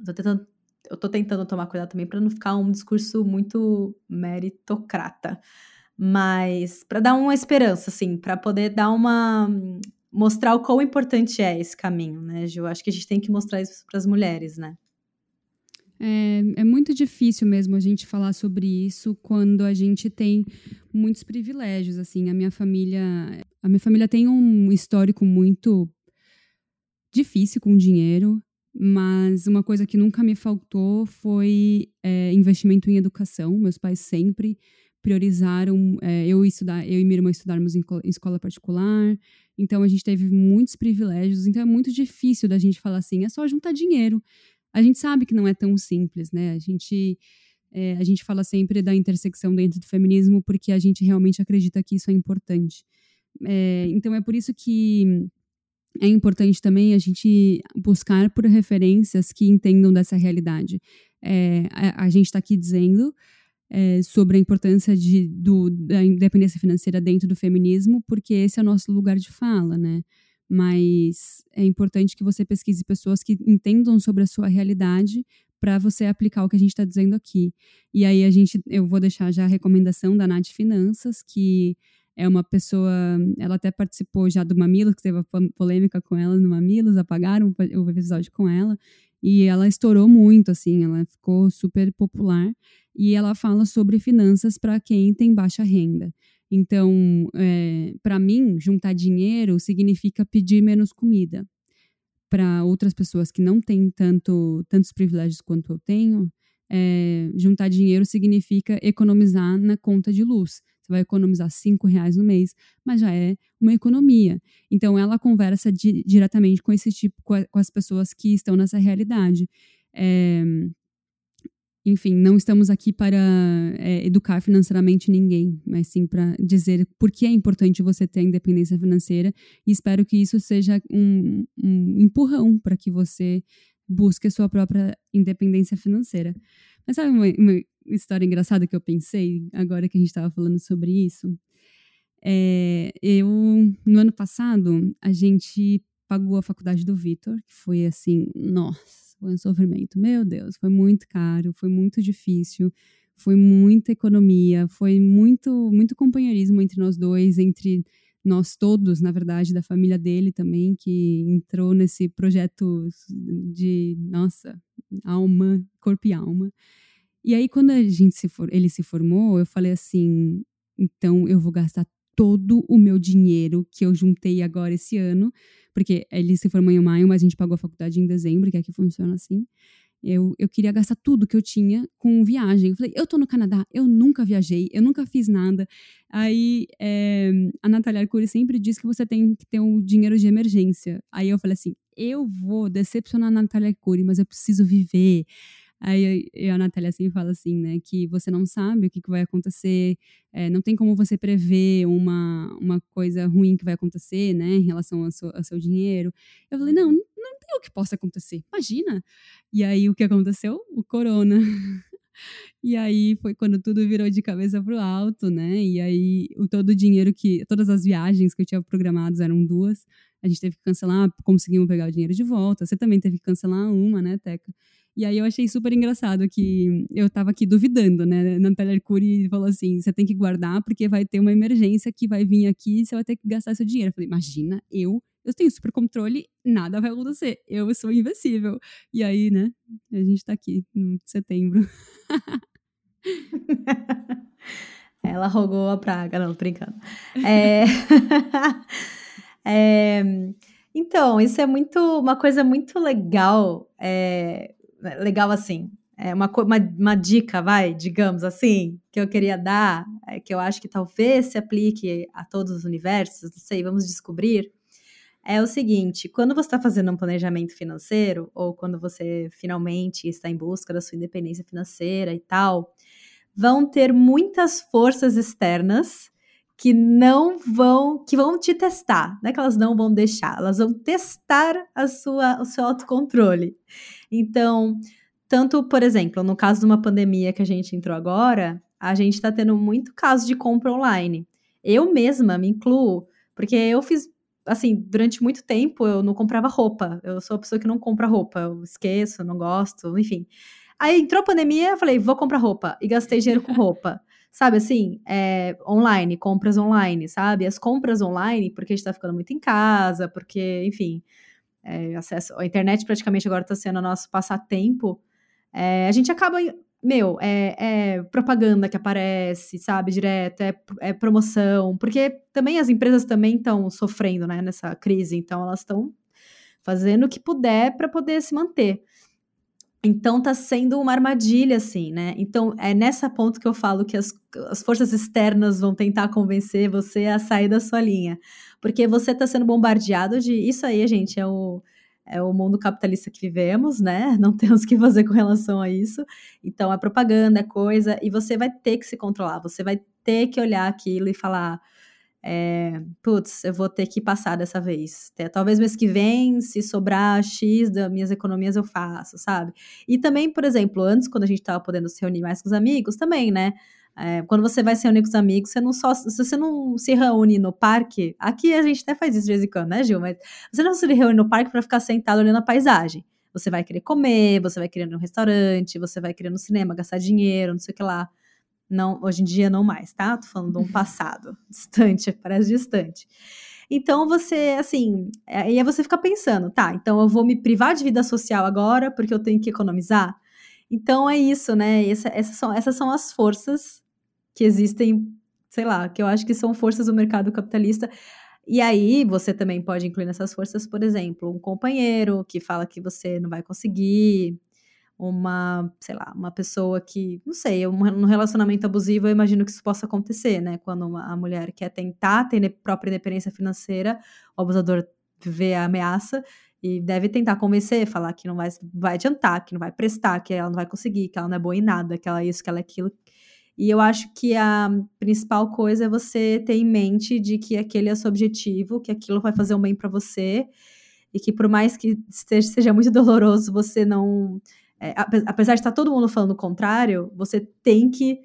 tô tentando eu tô tentando tomar cuidado também para não ficar um discurso muito meritocrata. Mas para dar uma esperança, assim, para poder dar uma. mostrar o quão importante é esse caminho, né, Gil? Acho que a gente tem que mostrar isso para as mulheres, né? É, é, muito difícil mesmo a gente falar sobre isso quando a gente tem muitos privilégios. Assim, a minha família, a minha família tem um histórico muito difícil com dinheiro. Mas uma coisa que nunca me faltou foi é, investimento em educação. Meus pais sempre priorizaram é, eu estudar, eu e minha irmã estudarmos em, em, escola particular. Então a gente teve muitos privilégios. Então é muito difícil da gente falar assim, é só juntar dinheiro. A gente sabe que não é tão simples, né? A gente é, a gente fala sempre da intersecção dentro do feminismo porque a gente realmente acredita que isso é importante. É, então é por isso que é importante também a gente buscar por referências que entendam dessa realidade. É, a, a, gente está aqui dizendo é, sobre a importância de, do, da independência financeira dentro do feminismo, porque esse é o nosso lugar de fala, né? Mas é importante que você pesquise pessoas que entendam sobre a sua realidade para você aplicar o que a gente está dizendo aqui. E aí a gente, eu vou deixar já a recomendação da Nath Finanças, que é uma pessoa, ela até participou já do Mamilos, que teve polêmica com ela no Mamilos, apagaram o episódio com ela, e ela estourou muito, assim, ela ficou super popular, e ela fala sobre finanças para quem tem baixa renda. Então, é, para mim, juntar dinheiro significa pedir menos comida. Para outras pessoas que não têm tanto, tantos privilégios quanto eu tenho, é, juntar dinheiro significa economizar na conta de luz você vai economizar cinco reais no mês, mas já é uma economia. Então ela conversa di diretamente com esse tipo, com, a, com, as pessoas que estão nessa realidade. É, enfim, não estamos aqui para é, educar financeiramente ninguém, mas sim para dizer por que é importante você ter independência financeira e espero que isso seja um, um empurrão para que você busque a sua própria independência financeira. Mas sabe uma, uma história engraçada que eu pensei agora que a gente estava falando sobre isso? É, eu, no ano passado, a gente pagou a faculdade do Vitor, que foi assim, nossa, foi um sofrimento. Meu Deus, foi muito caro, foi muito difícil, foi muita economia, foi muito, muito companheirismo entre nós dois, entre nós todos, na verdade, da família dele também, que entrou nesse projeto de, nossa, alma, corpo e alma. E aí, quando a gente se for, ele se formou, eu falei assim: então eu vou gastar todo o meu dinheiro que eu juntei agora esse ano, porque ele se formou em maio, mas a gente pagou a faculdade em dezembro, que aqui funciona assim. Eu, eu queria gastar tudo que eu tinha com viagem. Eu falei, eu tô no Canadá, eu nunca viajei, eu nunca fiz nada. Aí é, a Natália Arcuri sempre diz que você tem que ter um dinheiro de emergência. Aí eu falei assim, eu vou decepcionar a Natália Arcuri, mas eu preciso viver. Aí a Natália assim fala assim, né, que você não sabe o que, que vai acontecer, é, não tem como você prever uma, uma coisa ruim que vai acontecer, né, em relação ao seu, ao seu dinheiro. Eu falei, não, não tem o que possa acontecer, imagina. E aí o que aconteceu? O corona. <laughs> E aí foi quando tudo virou de cabeça pro alto, né? E aí o todo o dinheiro que. Todas as viagens que eu tinha programadas eram duas. A gente teve que cancelar, conseguimos pegar o dinheiro de volta. Você também teve que cancelar uma, né, Teca? E aí eu achei super engraçado que eu tava aqui duvidando, né? Natália Arcuri falou assim: você tem que guardar porque vai ter uma emergência que vai vir aqui e você vai ter que gastar seu dinheiro. Eu falei, imagina, eu, eu tenho super controle, nada vai acontecer. Eu sou invencível. E aí, né, a gente tá aqui em setembro. <laughs> Ela rogou a praga, não, brincando. É... <laughs> é... Então, isso é muito uma coisa muito legal, é, legal assim, é uma, uma, uma, dica, vai, digamos assim, que eu queria dar, é, que eu acho que talvez se aplique a todos os universos, não sei, vamos descobrir, é o seguinte: quando você está fazendo um planejamento financeiro, ou quando você finalmente está em busca da sua independência financeira e tal, vão ter muitas forças externas que não vão, que vão te testar, não é que elas não vão deixar, elas vão testar a sua, o seu autocontrole. Então, tanto, por exemplo, no caso de uma pandemia que a gente entrou agora, a gente está tendo muito caso de compra online. Eu mesma me incluo, porque eu fiz, assim, durante muito tempo eu não comprava roupa. Eu sou a pessoa que não compra roupa, eu esqueço, não gosto, enfim. Aí entrou a pandemia, eu falei, vou comprar roupa. E gastei dinheiro com roupa. Sabe assim, é, online, compras online, sabe? As compras online, porque a gente tá ficando muito em casa, porque, enfim, é, acesso, a internet praticamente agora tá sendo nosso passatempo. É, a gente acaba, meu, é, é, propaganda que aparece, sabe, direto, é, é promoção, porque também as empresas também estão sofrendo, né, nessa crise, então elas estão fazendo o que puder para poder se manter. Então tá sendo uma armadilha, assim, né? Então é nessa ponto que eu falo que as, as forças externas vão tentar convencer você a sair da sua linha. Porque você tá sendo bombardeado de. Isso aí, gente, é o é o mundo capitalista que vivemos, né? <laughs> Não temos o que fazer com relação a isso. Então, é propaganda, é coisa, e você vai ter que se controlar, você vai ter que olhar aquilo e falar. É, putz, eu vou ter que passar dessa vez. Talvez mês que vem, se sobrar X das minhas economias, eu faço, sabe? E também, por exemplo, antes, quando a gente estava podendo se reunir mais com os amigos, também, né? É, quando você vai se reunir com os amigos, você não só. Se você não se reúne no parque, aqui a gente até faz isso de vez em quando, né, Gil? Mas você não se reúne no parque para ficar sentado olhando a paisagem. Você vai querer comer, você vai querer ir no restaurante, você vai querer no cinema, gastar dinheiro, não sei o que lá. Não, hoje em dia não mais, tá? Tô falando de um <laughs> passado distante, parece distante. Então você, assim, aí é você fica pensando, tá, então eu vou me privar de vida social agora porque eu tenho que economizar? Então é isso, né? Essa, essas, são, essas são as forças que existem, sei lá, que eu acho que são forças do mercado capitalista. E aí você também pode incluir nessas forças, por exemplo, um companheiro que fala que você não vai conseguir, uma, sei lá, uma pessoa que, não sei, um, relacionamento abusivo, eu imagino que isso possa acontecer, né? Quando uma, a mulher quer tentar ter própria independência financeira, o abusador vê a ameaça e deve tentar convencer, falar que não vai, vai adiantar, que não vai prestar, que ela não vai conseguir, que ela não é boa em nada, que ela é isso, que ela é aquilo. E eu acho que a principal coisa é você ter em mente de que aquele é seu objetivo, que aquilo vai fazer um bem para você, e que por mais que seja muito doloroso, você não. É, apesar de estar todo mundo falando o contrário, você tem que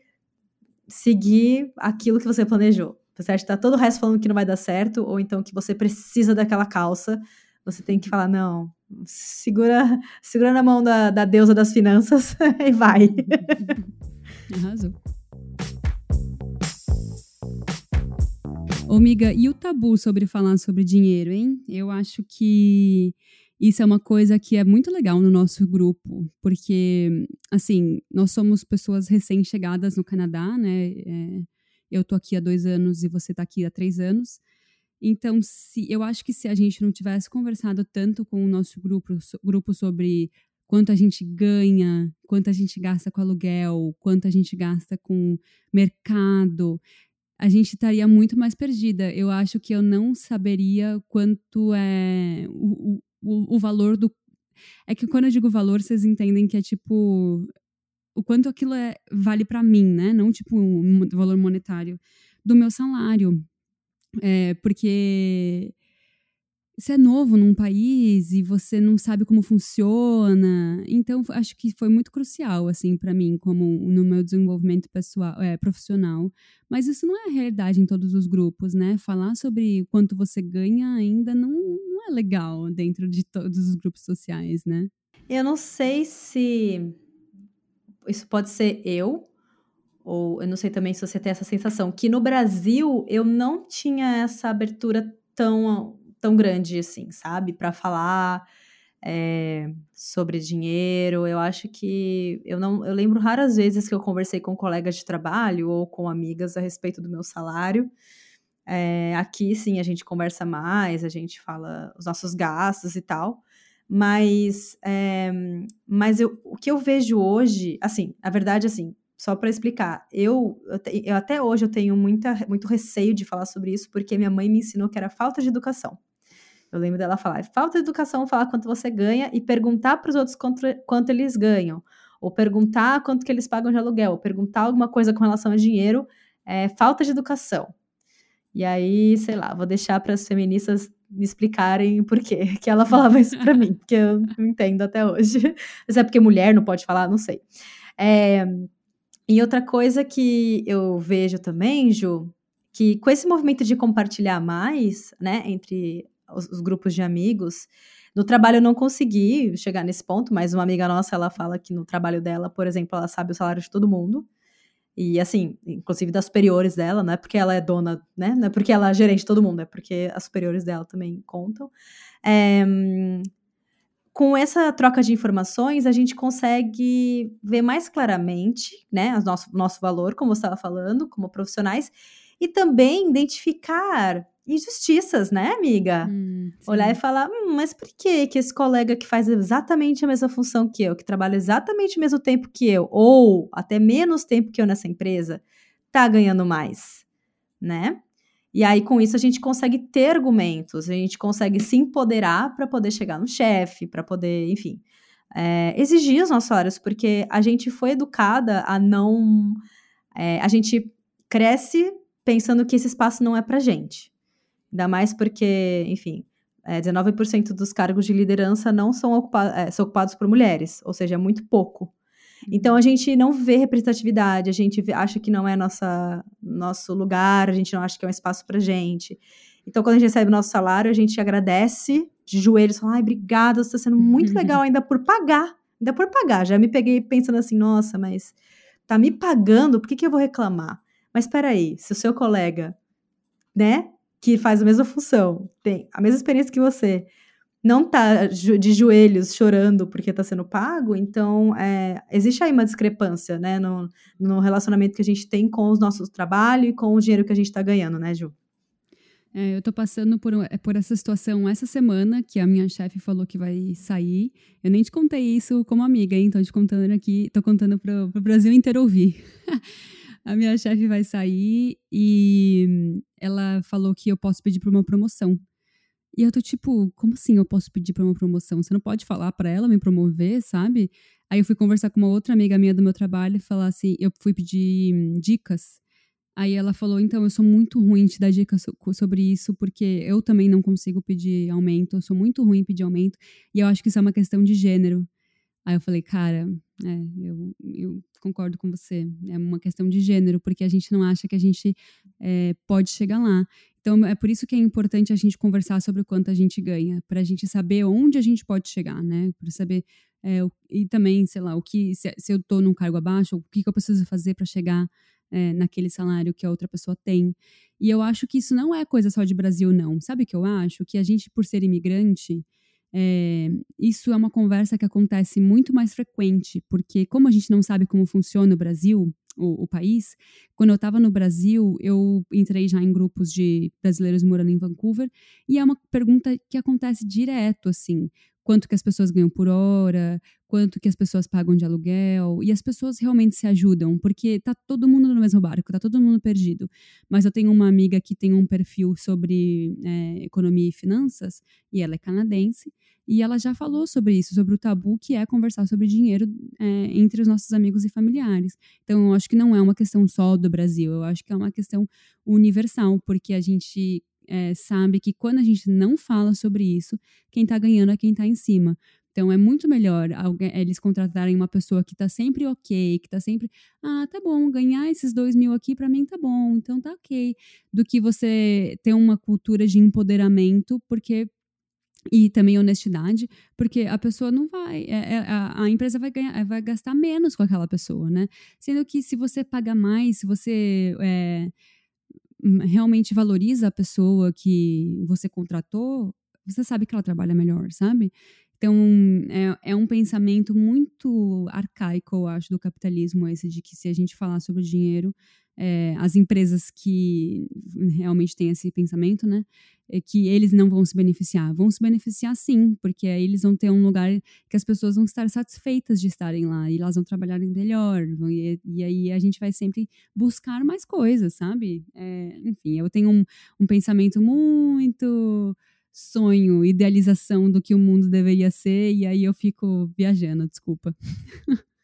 seguir aquilo que você planejou. Apesar de estar todo o resto falando que não vai dar certo, ou então que você precisa daquela calça, você tem que falar, não, segura, segura na mão da, da deusa das finanças <laughs> e vai. <laughs> Arrasou. Ô, miga, e o tabu sobre falar sobre dinheiro, hein? Eu acho que isso é uma coisa que é muito legal no nosso grupo, porque, assim, nós somos pessoas recém-chegadas no Canadá, né? É, eu tô aqui há dois anos e você tá aqui há três anos. Então, se eu acho que se a gente não tivesse conversado tanto com o nosso grupo, so, grupo sobre quanto a gente ganha, quanto a gente gasta com aluguel, quanto a gente gasta com mercado, a gente estaria muito mais perdida. Eu acho que eu não saberia quanto é o, o, o valor do. É que quando eu digo valor, vocês entendem que é tipo. O quanto aquilo é, vale para mim, né? Não tipo um valor monetário do meu salário. É, porque você é novo num país e você não sabe como funciona. Então, acho que foi muito crucial, assim, para mim, como no meu desenvolvimento pessoal, é, profissional. Mas isso não é a realidade em todos os grupos, né? Falar sobre quanto você ganha ainda não, não é legal dentro de todos os grupos sociais, né? Eu não sei se isso pode ser eu ou eu não sei também se você tem essa sensação, que no Brasil eu não tinha essa abertura tão, tão grande assim, sabe? Para falar é, sobre dinheiro. Eu acho que eu não. Eu lembro raras vezes que eu conversei com colegas de trabalho ou com amigas a respeito do meu salário. É, aqui, sim, a gente conversa mais, a gente fala os nossos gastos e tal. Mas, é, mas eu, o que eu vejo hoje, assim, a verdade, assim, só para explicar, eu, eu, até hoje eu tenho muita, muito receio de falar sobre isso, porque minha mãe me ensinou que era falta de educação. Eu lembro dela falar, falta de educação falar quanto você ganha e perguntar para os outros quanto, quanto eles ganham, ou perguntar quanto que eles pagam de aluguel, ou perguntar alguma coisa com relação a dinheiro, é falta de educação. E aí, sei lá, vou deixar para as feministas me explicarem por quê <laughs> que ela falava isso para mim, porque eu não entendo até hoje. <laughs> Mas é porque mulher não pode falar, não sei. É, e outra coisa que eu vejo também, Ju, que com esse movimento de compartilhar mais, né, entre os, os grupos de amigos, no trabalho eu não consegui chegar nesse ponto, mas uma amiga nossa, ela fala que no trabalho dela, por exemplo, ela sabe o salário de todo mundo. E assim, inclusive das superiores dela, não é porque ela é dona, né? Não é porque ela é gerente de todo mundo, é porque as superiores dela também contam. É, com essa troca de informações, a gente consegue ver mais claramente, né, o nosso, nosso valor, como você estava falando, como profissionais, e também identificar injustiças, né, amiga? Hum, Olhar e falar, hum, mas por que que esse colega que faz exatamente a mesma função que eu, que trabalha exatamente o mesmo tempo que eu, ou até menos tempo que eu nessa empresa, tá ganhando mais, né? E aí, com isso, a gente consegue ter argumentos, a gente consegue se empoderar para poder chegar no chefe, para poder, enfim, é, exigir os nossos salários, porque a gente foi educada a não. É, a gente cresce pensando que esse espaço não é para gente. Ainda mais porque, enfim, é, 19% dos cargos de liderança não são, ocupa é, são ocupados por mulheres, ou seja, é muito pouco. Então uhum. a gente não vê representatividade, a gente acha que não é nossa, nosso lugar, a gente não acha que é um espaço pra gente. Então, quando a gente recebe o nosso salário, a gente agradece de joelhos, fala, ai, obrigada, você está sendo muito <laughs> legal ainda por pagar, ainda por pagar. Já me peguei pensando assim, nossa, mas tá me pagando, por que, que eu vou reclamar? Mas espera aí, se o seu colega, né, que faz a mesma função, tem a mesma experiência que você, não tá de joelhos chorando porque está sendo pago, então é, existe aí uma discrepância, né, no, no relacionamento que a gente tem com os nossos trabalhos e com o dinheiro que a gente está ganhando, né, Ju? É, eu estou passando por, é, por essa situação essa semana, que a minha chefe falou que vai sair. Eu nem te contei isso como amiga, hein? Tô te contando aqui, tô contando para o Brasil inteiro ouvir. <laughs> a minha chefe vai sair e ela falou que eu posso pedir para uma promoção. E eu tô tipo, como assim eu posso pedir para uma promoção? Você não pode falar para ela me promover, sabe? Aí eu fui conversar com uma outra amiga minha do meu trabalho e falar assim, eu fui pedir hum, dicas. Aí ela falou, então eu sou muito ruim de dar dicas sobre isso, porque eu também não consigo pedir aumento, eu sou muito ruim em pedir aumento, e eu acho que isso é uma questão de gênero. Aí eu falei, cara, é, eu, eu, concordo com você. É uma questão de gênero, porque a gente não acha que a gente é, pode chegar lá. Então, é por isso que é importante a gente conversar sobre o quanto a gente ganha, para a gente saber onde a gente pode chegar, né? Para saber. É, e também, sei lá, o que se, se eu estou num cargo abaixo, o que, que eu preciso fazer para chegar é, naquele salário que a outra pessoa tem. E eu acho que isso não é coisa só de Brasil, não. Sabe o que eu acho? Que a gente, por ser imigrante, é, isso é uma conversa que acontece muito mais frequente, porque como a gente não sabe como funciona o Brasil, o, o país, quando eu estava no Brasil, eu entrei já em grupos de brasileiros morando em Vancouver, e é uma pergunta que acontece direto, assim, quanto que as pessoas ganham por hora, quanto que as pessoas pagam de aluguel, e as pessoas realmente se ajudam, porque tá todo mundo no mesmo barco, tá todo mundo perdido. Mas eu tenho uma amiga que tem um perfil sobre é, economia e finanças, e ela é canadense, e ela já falou sobre isso, sobre o tabu que é conversar sobre dinheiro é, entre os nossos amigos e familiares. Então, eu acho que não é uma questão só do Brasil, eu acho que é uma questão universal, porque a gente é, sabe que quando a gente não fala sobre isso, quem está ganhando é quem está em cima. Então é muito melhor eles contratarem uma pessoa que está sempre ok, que está sempre, ah, tá bom, ganhar esses dois mil aqui para mim tá bom, então tá ok, do que você ter uma cultura de empoderamento, porque e também honestidade, porque a pessoa não vai, é, é, a, a, empresa vai ganhar, vai gastar menos com aquela pessoa, né? Sendo que se você paga mais, se você é, realmente valoriza a pessoa que você contratou, você sabe que ela trabalha melhor, sabe? Então, é, é um pensamento muito arcaico, eu acho, do capitalismo, esse de que se a gente falar sobre dinheiro, é, as empresas que realmente têm esse pensamento, né? É que eles não vão se beneficiar. Vão se beneficiar sim, porque aí eles vão ter um lugar que as pessoas vão estar satisfeitas de estarem lá e elas vão trabalhar melhor. E, e aí a gente vai sempre buscar mais coisas, sabe? É, enfim, eu tenho um, um pensamento muito sonho, idealização do que o mundo deveria ser, e aí eu fico viajando, desculpa. <laughs>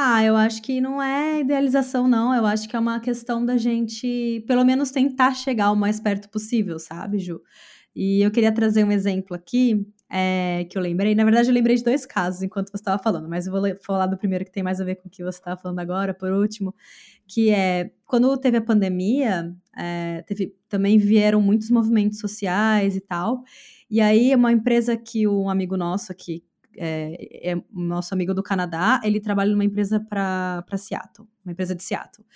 Ah, eu acho que não é idealização, não. Eu acho que é uma questão da gente, pelo menos, tentar chegar o mais perto possível, sabe, Ju? E eu queria trazer um exemplo aqui é, que eu lembrei. Na verdade, eu lembrei de dois casos enquanto você estava falando, mas eu vou falar do primeiro que tem mais a ver com o que você estava falando agora, por último, que é quando teve a pandemia, é, teve, também vieram muitos movimentos sociais e tal. E aí, uma empresa que um amigo nosso aqui, é, é nosso amigo do Canadá, ele trabalha numa empresa para Seattle, uma empresa de Seattle.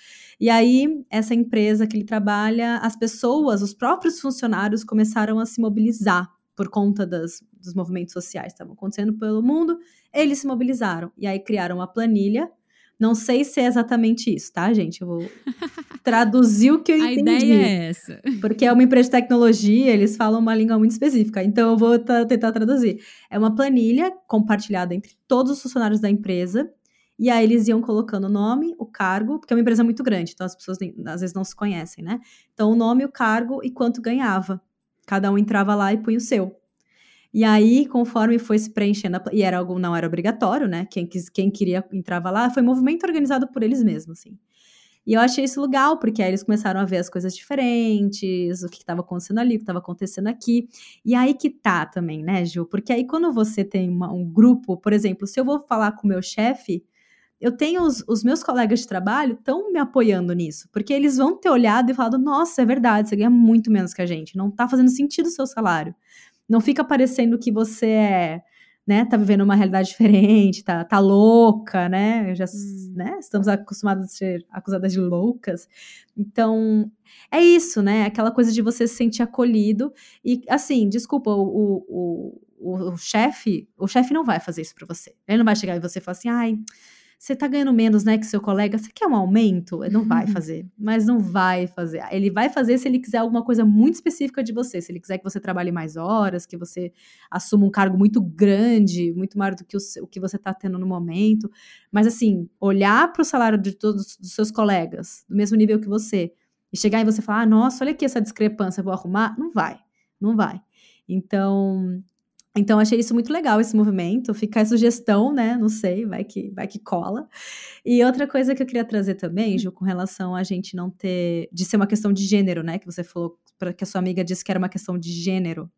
E aí, essa empresa que ele trabalha, as pessoas, os próprios funcionários começaram a se mobilizar por conta das, dos movimentos sociais que estavam acontecendo pelo mundo, eles se mobilizaram. E aí criaram uma planilha não sei se é exatamente isso, tá, gente? Eu vou <laughs> traduzir o que eu entendi. A ideia é essa. Porque é uma empresa de tecnologia, eles falam uma língua muito específica. Então eu vou tentar traduzir. É uma planilha compartilhada entre todos os funcionários da empresa. E aí eles iam colocando o nome, o cargo, porque é uma empresa muito grande, então as pessoas às vezes não se conhecem, né? Então o nome, o cargo e quanto ganhava. Cada um entrava lá e punha o seu. E aí, conforme foi se preenchendo, a, e era algo não era obrigatório, né? Quem, quis, quem queria entrava lá, foi movimento organizado por eles mesmos, assim. E eu achei isso legal, porque aí eles começaram a ver as coisas diferentes, o que estava acontecendo ali, o que estava acontecendo aqui. E aí que tá também, né, Gil? Porque aí quando você tem uma, um grupo, por exemplo, se eu vou falar com o meu chefe, eu tenho os, os meus colegas de trabalho estão me apoiando nisso, porque eles vão ter olhado e falado: nossa, é verdade, você ganha muito menos que a gente, não tá fazendo sentido o seu salário. Não fica parecendo que você é, né, tá vivendo uma realidade diferente, tá, tá louca, né? Já, hum. né? Estamos acostumados a ser acusadas de loucas. Então, é isso, né? Aquela coisa de você se sentir acolhido. E, assim, desculpa, o, o, o, o chefe, o chefe não vai fazer isso para você. Ele não vai chegar e você falar assim, ai você tá ganhando menos, né, que seu colega, você quer um aumento? Ele não vai uhum. fazer, mas não vai fazer. Ele vai fazer se ele quiser alguma coisa muito específica de você, se ele quiser que você trabalhe mais horas, que você assuma um cargo muito grande, muito maior do que o, o que você tá tendo no momento. Mas assim, olhar para o salário de todos os seus colegas, do mesmo nível que você, e chegar e você falar, ah, nossa, olha aqui essa discrepância, vou arrumar, não vai, não vai. Então, então, achei isso muito legal, esse movimento. Fica a sugestão, né? Não sei, vai que, vai que cola. E outra coisa que eu queria trazer também, Ju, com relação a gente não ter. de ser uma questão de gênero, né? Que você falou, que a sua amiga disse que era uma questão de gênero.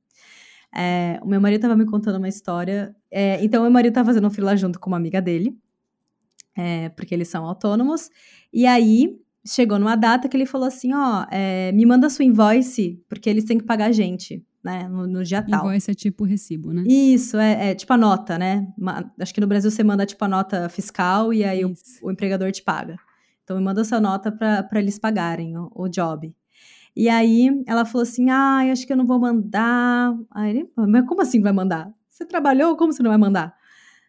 É, o meu marido estava me contando uma história. É, então, meu marido estava fazendo um fila junto com uma amiga dele, é, porque eles são autônomos. E aí, chegou numa data que ele falou assim: Ó, é, me manda sua invoice, porque eles têm que pagar a gente né, no, no dia tal. Invoice é tipo recibo, né? Isso, é, é tipo a nota, né? Uma, acho que no Brasil você manda tipo a nota fiscal e aí o, o, empregador te paga. Então me manda essa nota para eles pagarem o, o, job. E aí ela falou assim: ah, acho que eu não vou mandar. Aí ele, mas como assim vai mandar? Você trabalhou, como você não vai mandar?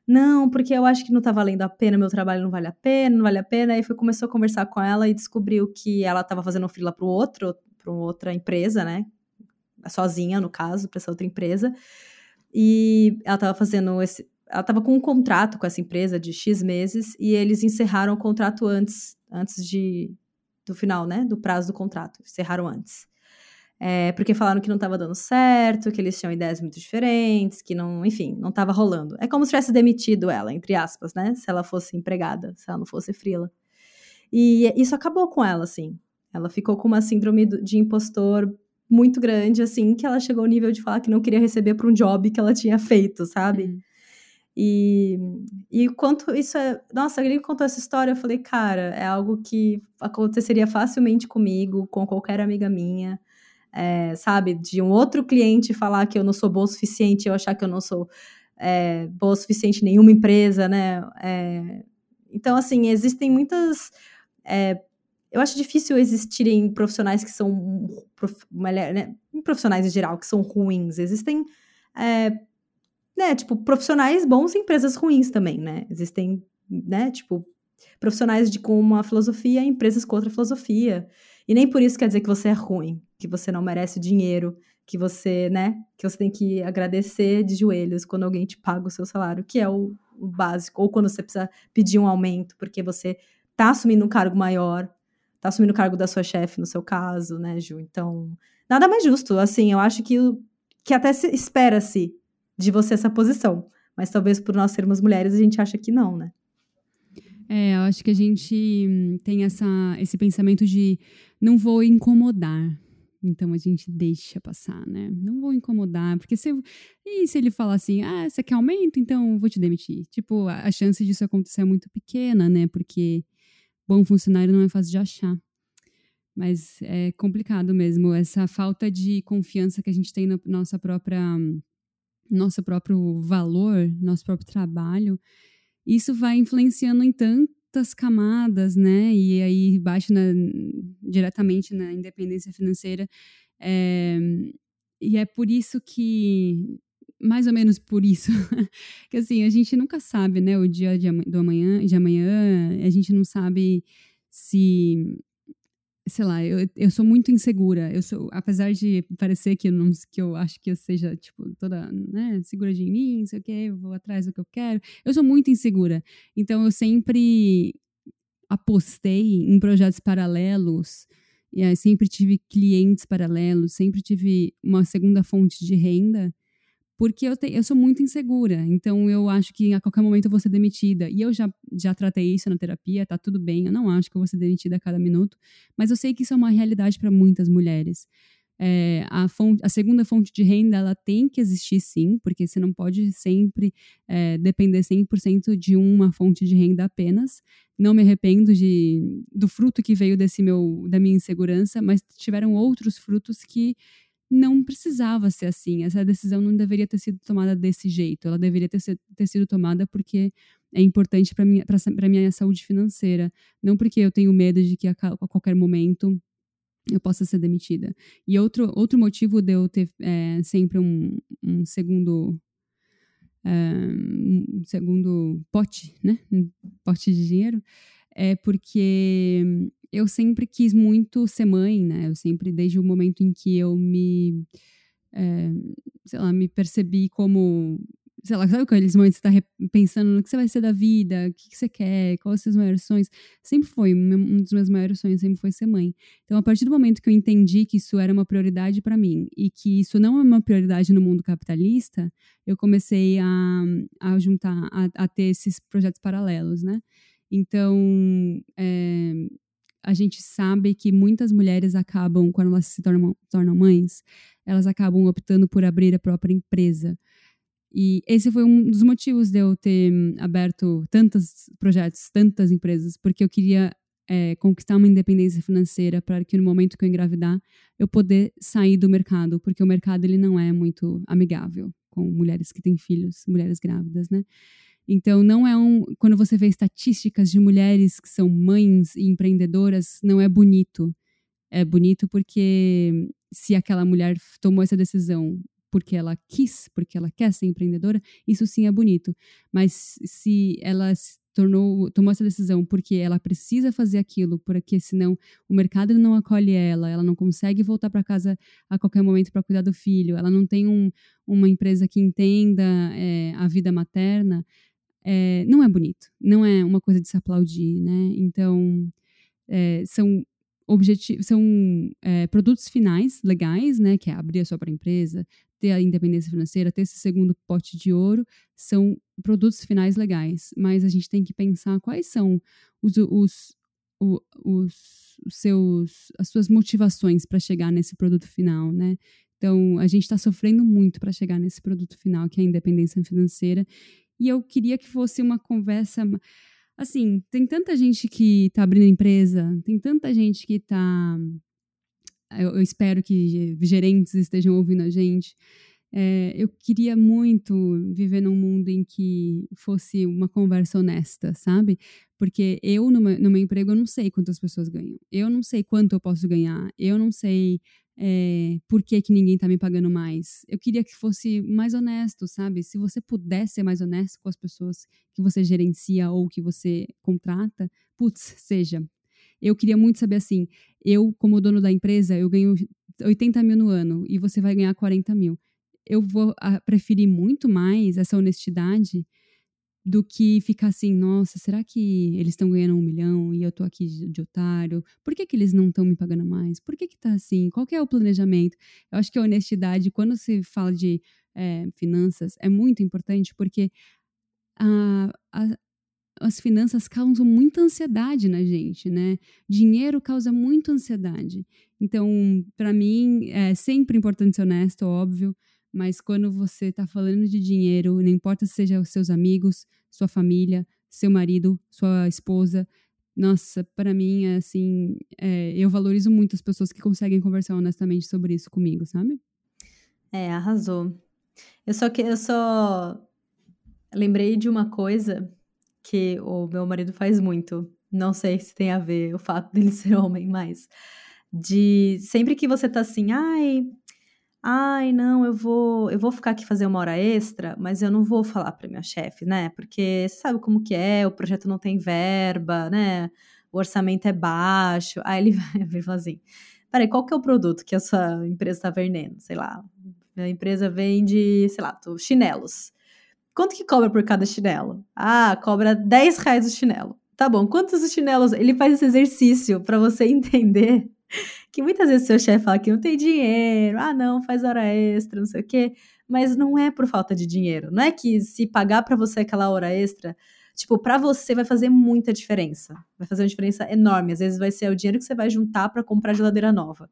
Não, porque eu acho que não tá valendo a pena, meu trabalho não vale a pena, não vale a pena. Aí foi, começou a conversar com ela e descobriu que ela tava fazendo fila pro outro, para outra empresa, né? Sozinha, no caso, para essa outra empresa. E ela estava fazendo esse. Ela estava com um contrato com essa empresa de X meses e eles encerraram o contrato antes, antes de, do final, né? Do prazo do contrato. Encerraram antes. É, porque falaram que não estava dando certo, que eles tinham ideias muito diferentes, que não, enfim, não estava rolando. É como se tivesse demitido ela, entre aspas, né? Se ela fosse empregada, se ela não fosse frila. E isso acabou com ela, assim. Ela ficou com uma síndrome de impostor muito grande, assim, que ela chegou ao nível de falar que não queria receber por um job que ela tinha feito, sabe? Uhum. E, e quanto isso é. Nossa, ele contou essa história, eu falei, cara, é algo que aconteceria facilmente comigo, com qualquer amiga minha. É, sabe? De um outro cliente falar que eu não sou boa o suficiente, eu achar que eu não sou é, boa o suficiente em nenhuma empresa, né? É, então, assim, existem muitas eu acho difícil existirem profissionais que são prof, né, profissionais em geral que são ruins. Existem, é, né, tipo, profissionais bons em empresas ruins também, né? Existem, né, tipo, profissionais de com uma filosofia e empresas com outra filosofia. E nem por isso quer dizer que você é ruim, que você não merece dinheiro, que você, né, que você tem que agradecer de joelhos quando alguém te paga o seu salário, que é o, o básico, ou quando você precisa pedir um aumento porque você tá assumindo um cargo maior, tá assumindo o cargo da sua chefe no seu caso, né, Ju? Então, nada mais justo, assim, eu acho que que até se espera-se de você essa posição, mas talvez por nós sermos mulheres a gente acha que não, né? É, eu acho que a gente tem essa, esse pensamento de não vou incomodar. Então a gente deixa passar, né? Não vou incomodar, porque se e se ele falar assim, ah, você quer aumento, então vou te demitir. Tipo, a, a chance disso acontecer é muito pequena, né? Porque bom funcionário não é fácil de achar. Mas é complicado mesmo essa falta de confiança que a gente tem na nossa própria nosso próprio valor, nosso próprio trabalho isso vai influenciando em tantas camadas, né? E aí bate na, diretamente na independência financeira. É, e é por isso que, mais ou menos por isso, <laughs> que assim, a gente nunca sabe, né? O dia de, do amanhã, de amanhã, a gente não sabe se sei lá, eu, eu sou muito insegura. Eu sou, apesar de parecer que eu, não, que eu acho que eu seja, tipo, toda, né, segura de mim, não sei o quê, vou atrás do que eu quero. Eu sou muito insegura. Então, eu sempre apostei em projetos paralelos, e sempre tive clientes paralelos, sempre tive uma segunda fonte de renda porque eu, te, eu sou muito insegura, então eu acho que a qualquer momento eu vou ser demitida. E eu já, já tratei isso na terapia, tá tudo bem, eu não acho que eu vou ser demitida a cada minuto, mas eu sei que isso é uma realidade para muitas mulheres. É, a, fonte, a, segunda fonte de renda ela tem que existir sim, porque você não pode sempre é, depender 100% de uma fonte de renda apenas. Não me arrependo de, do fruto que veio desse meu da minha insegurança, mas tiveram outros frutos que não precisava ser assim. Essa decisão não deveria ter sido tomada desse jeito. Ela deveria ter, ter sido tomada porque é importante para minha, a minha saúde financeira, não porque eu tenho medo de que a, a qualquer momento eu possa ser demitida. E outro, outro motivo de eu ter é, sempre um, um segundo é, um segundo pote, né, um pote de dinheiro, é porque eu sempre quis muito ser mãe, né? Eu sempre, desde o momento em que eu me, é, sei lá, me percebi como, sei lá, sabe aqueles momentos que você está pensando no que você vai ser da vida, o que, que você quer, quais os seus maiores sonhos? Sempre foi, um dos meus maiores sonhos sempre foi ser mãe. Então, a partir do momento que eu entendi que isso era uma prioridade para mim e que isso não é uma prioridade no mundo capitalista, eu comecei a, a juntar, a, a ter esses projetos paralelos, né? Então, é, a gente sabe que muitas mulheres acabam, quando elas se tornam, tornam mães, elas acabam optando por abrir a própria empresa. E esse foi um dos motivos de eu ter aberto tantos projetos, tantas empresas, porque eu queria é, conquistar uma independência financeira para que no momento que eu engravidar eu poder sair do mercado, porque o mercado ele não é muito amigável com mulheres que têm filhos, mulheres grávidas, né? Então, não é um. Quando você vê estatísticas de mulheres que são mães e empreendedoras, não é bonito. É bonito porque se aquela mulher tomou essa decisão porque ela quis, porque ela quer ser empreendedora, isso sim é bonito. Mas se ela tornou, tomou essa decisão porque ela precisa fazer aquilo, porque senão o mercado não acolhe ela, ela não consegue voltar para casa a qualquer momento para cuidar do filho, ela não tem um, uma empresa que entenda é, a vida materna, é, não é bonito, não é uma coisa de se aplaudir, né? Então, é, são objetivos, são é, produtos finais legais, né? Que é abrir a sua própria empresa, ter a independência financeira, ter esse segundo pote de ouro, são produtos finais legais. Mas a gente tem que pensar quais são os, os, os, os seus, as suas motivações para chegar nesse produto final, né? Então, a gente está sofrendo muito para chegar nesse produto final, que é a independência financeira. E eu queria que fosse uma conversa. Assim, tem tanta gente que está abrindo empresa, tem tanta gente que está. Eu, eu, espero que gerentes estejam ouvindo a gente. É, eu queria muito viver num mundo em que fosse uma conversa honesta, sabe? Porque eu, no meu, no meu emprego, eu não sei quantas pessoas ganham. Eu não sei quanto eu posso ganhar. Eu não sei é, por que, que ninguém tá me pagando mais. Eu queria que fosse mais honesto, sabe? Se você puder ser mais honesto com as pessoas que você gerencia ou que você contrata, putz, <laughs> seja. Eu queria muito saber assim, eu, como dono da empresa, eu ganho 80 mil no ano e você vai ganhar 40 mil. Eu vou ah, preferir muito mais essa honestidade do que ficar assim, nossa, será que eles estão ganhando um milhão e eu tô aqui de, otário? Por que, que eles não estão me pagando mais? Por que que tá assim? Qual que é o planejamento? Eu acho que a honestidade, quando se fala de é, finanças, é muito importante porque a, a, as finanças causam muita ansiedade na gente, né? Dinheiro causa muita ansiedade. Então, para mim, é sempre importante ser honesto, óbvio, mas quando você está falando de dinheiro, não importa se seja os seus amigos, sua família, seu marido, sua esposa, nossa, para mim, é assim, é, eu valorizo muito as pessoas que conseguem conversar honestamente sobre isso comigo, sabe? É, arrasou. Eu só que eu só lembrei de uma coisa que o meu marido faz muito. Não sei se tem a ver o fato dele <laughs> ser homem, mas de sempre que você tá assim, ai, ai, não, eu vou, eu vou ficar aqui fazer uma hora extra, mas eu não vou falar para minha chefe, né? Porque você sabe como que é, o projeto não tem verba, né? O orçamento é baixo. Aí ele <laughs> vai falar assim: peraí, qual que é o produto que a sua empresa está vendendo? Sei lá, a empresa vende, sei lá, chinelos. Quanto que cobra por cada chinelo? Ah, cobra 10 reais o chinelo. Tá bom, quantos chinelos? Ele faz esse exercício para você <laughs> entender que muitas vezes seu chefe fala que não tem dinheiro, ah, não, faz hora extra, não sei o quê, mas não é por falta de dinheiro. Não é que se pagar para você aquela hora extra, tipo, para você vai fazer muita diferença. Vai fazer uma diferença enorme. Às vezes vai ser o dinheiro que você vai juntar para comprar geladeira nova.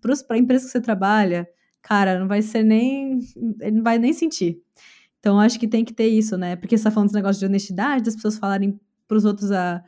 Para a empresa que você trabalha, cara, não vai ser nem. Ele não vai nem sentir. Então, acho que tem que ter isso, né? Porque você tá falando desse negócio de honestidade, das pessoas falarem para os outros a,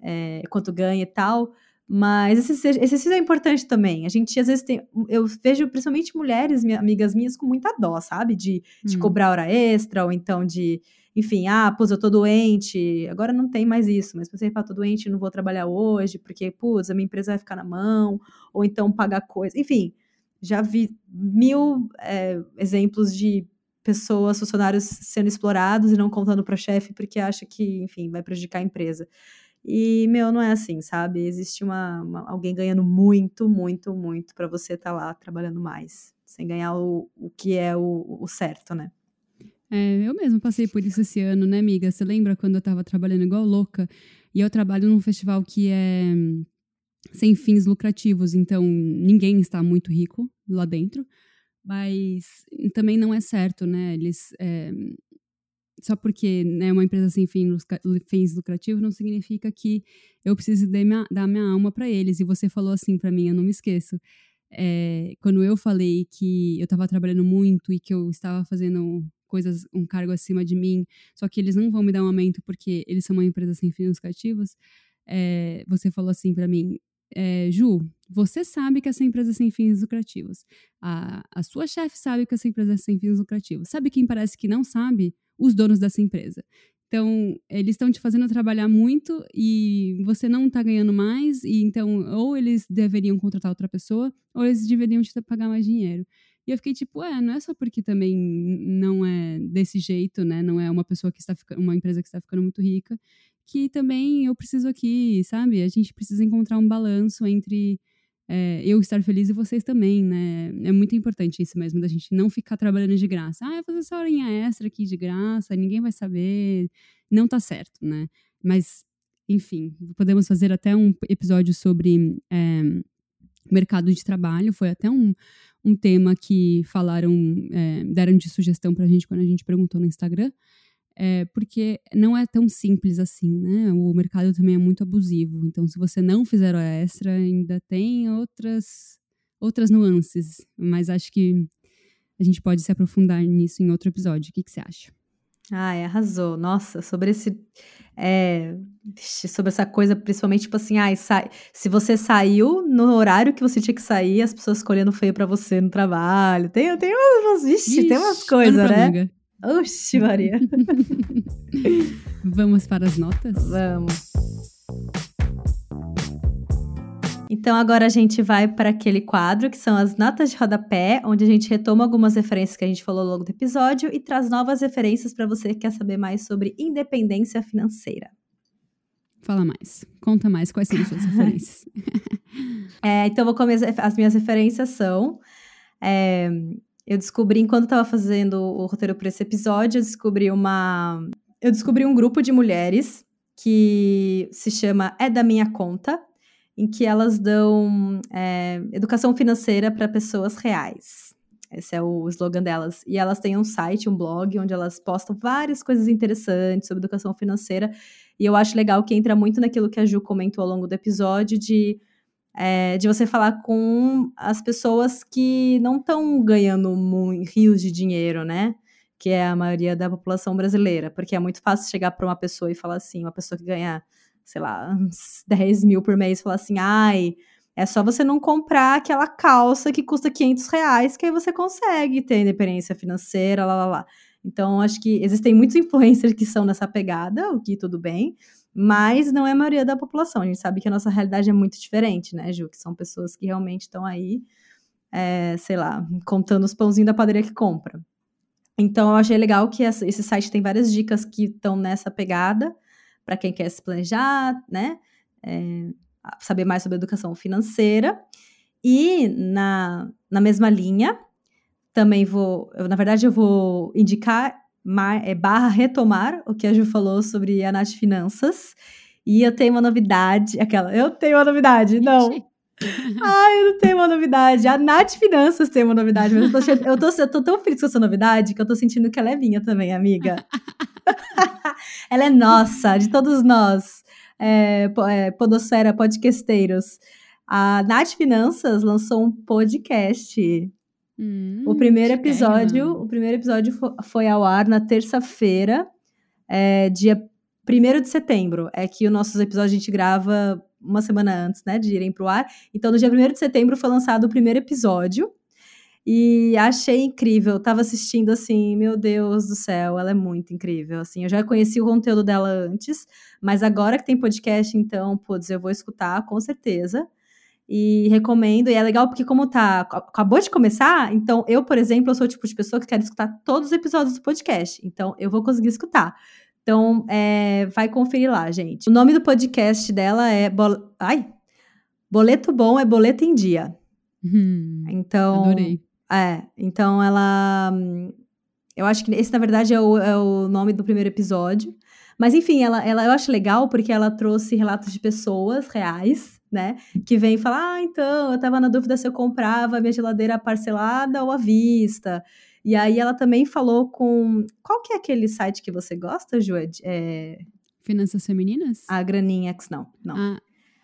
é, quanto ganha e tal. Mas esse exercício é importante também. A gente, às vezes, tem. Eu vejo principalmente mulheres, minha, amigas minhas, com muita dó, sabe? De, de hum. cobrar hora extra, ou então de. Enfim, ah, pô, eu tô doente. Agora não tem mais isso, mas você fala, tô doente, não vou trabalhar hoje, porque, putz, a minha empresa vai ficar na mão, ou então pagar coisa. Enfim, já vi mil é, exemplos de pessoas, funcionários sendo explorados e não contando para o chefe porque acha que, enfim, vai prejudicar a empresa. E, meu, não é assim, sabe? Existe uma, uma alguém ganhando muito, muito, muito para você estar tá lá trabalhando mais, sem ganhar o, o que é o, o certo, né? É, eu mesmo passei por isso esse ano, né, amiga? Você lembra quando eu tava trabalhando igual louca? E eu trabalho num festival que é sem fins lucrativos, então ninguém está muito rico lá dentro, mas também não é certo, né? Eles é, só porque é né, uma empresa sem fins lucrativos não significa que eu preciso minha, dar minha alma para eles. E você falou assim para mim, eu não me esqueço. É, quando eu falei que eu estava trabalhando muito e que eu estava fazendo coisas, um cargo acima de mim, só que eles não vão me dar um aumento porque eles são uma empresa sem fins lucrativos, é, você falou assim para mim, é, Ju, você sabe que essa empresa é sem fins lucrativos. A, a sua chefe sabe que essa empresa é sem fins lucrativos. Sabe quem parece que não sabe? Os donos dessa empresa. Então, eles estão te fazendo trabalhar muito e você não está ganhando mais, e então, ou eles deveriam contratar outra pessoa, ou eles deveriam te pagar mais dinheiro. E eu fiquei tipo, é, não é só porque também não é desse jeito, né? Não é uma pessoa que está ficando, uma empresa que está ficando muito rica, que também eu preciso aqui, sabe? A gente precisa encontrar um balanço entre é, eu estar feliz e vocês também, né? É muito importante isso mesmo, da gente não ficar trabalhando de graça. Ah, fazer essa horinha extra aqui de graça, ninguém vai saber. Não tá certo, né? Mas, enfim, podemos fazer até um episódio sobre é, mercado de trabalho. Foi até um, um tema que falaram, é, deram de sugestão pra gente quando a gente perguntou no Instagram é, porque não é tão simples assim, né? O mercado também é muito abusivo. Então, se você não fizer hora extra, ainda tem outras, outras nuances. Mas acho que a gente pode se aprofundar nisso em outro episódio. O que, que você acha? Ai, arrasou. Nossa, sobre esse. É, sobre essa coisa, principalmente, tipo assim, ai, sai, se você saiu no horário que você tinha que sair, as pessoas escolhendo feio para você no trabalho. Tem, tem umas, vixe, tem umas coisas, né? Manga. Oxi, Maria. <laughs> Vamos para as notas? Vamos. Então agora a gente vai para aquele quadro que são as notas de rodapé, onde a gente retoma algumas referências que a gente falou ao longo do episódio e traz novas referências para você que quer saber mais sobre independência financeira. Fala mais. Conta mais quais são as suas referências. <laughs> é, então, vou começar. As minhas referências são. É, eu descobri, enquanto estava fazendo o roteiro para esse episódio, eu descobri uma. Eu descobri um grupo de mulheres que se chama É da Minha Conta, em que elas dão é, educação financeira para pessoas reais. Esse é o slogan delas. E elas têm um site, um blog, onde elas postam várias coisas interessantes sobre educação financeira. E eu acho legal que entra muito naquilo que a Ju comentou ao longo do episódio de, é, de você falar com as pessoas que não estão ganhando rios de dinheiro, né? Que é a maioria da população brasileira. Porque é muito fácil chegar para uma pessoa e falar assim, uma pessoa que ganha, sei lá, uns 10 mil por mês, falar assim, ai. É só você não comprar aquela calça que custa 500 reais, que aí você consegue ter independência financeira, lá, lá, lá. Então, acho que existem muitos <laughs> influencers que são nessa pegada, o que tudo bem, mas não é a maioria da população. A gente sabe que a nossa realidade é muito diferente, né, Ju? Que são pessoas que realmente estão aí, é, sei lá, contando os pãozinhos da padaria que compra. Então, eu achei legal que esse site tem várias dicas que estão nessa pegada, para quem quer se planejar, né? É, saber mais sobre educação financeira. E na, na mesma linha, também vou, eu, na verdade, eu vou indicar barra retomar o que a Ju falou sobre a Nath Finanças. E eu tenho uma novidade, aquela, eu tenho uma novidade, não. <laughs> Ai, eu não tenho uma novidade. A Nath Finanças tem uma novidade, mas eu tô, eu tô, eu tô tão feliz com essa novidade que eu tô sentindo que ela é minha também, amiga. <laughs> ela é nossa, de todos nós, é, é, Podosfera Podcasteiros. A Nath Finanças lançou um podcast Hum, o primeiro episódio, o primeiro episódio foi ao ar na terça-feira, é, dia 1 de setembro. É que os nossos episódios a gente grava uma semana antes, né, de irem pro ar. Então, no dia 1 de setembro foi lançado o primeiro episódio. E achei incrível. Tava assistindo assim, meu Deus do céu, ela é muito incrível. Assim, eu já conheci o conteúdo dela antes, mas agora que tem podcast, então, putz, eu vou escutar com certeza. E recomendo, e é legal porque como tá, acabou de começar, então eu, por exemplo, eu sou o tipo de pessoa que quero escutar todos os episódios do podcast, então eu vou conseguir escutar. Então, é, vai conferir lá, gente. O nome do podcast dela é Bol... Ai, Boleto Bom é Boleto em Dia. Hum, então, adorei. É, então ela... Eu acho que esse, na verdade, é o, é o nome do primeiro episódio. Mas, enfim, ela, ela, eu acho legal porque ela trouxe relatos de pessoas reais né? Que vem e fala: Ah, então, eu tava na dúvida se eu comprava minha geladeira parcelada ou à vista. E aí ela também falou com. Qual que é aquele site que você gosta, Ju? É... Finanças Femininas? A Graninha X, não. não. Ah.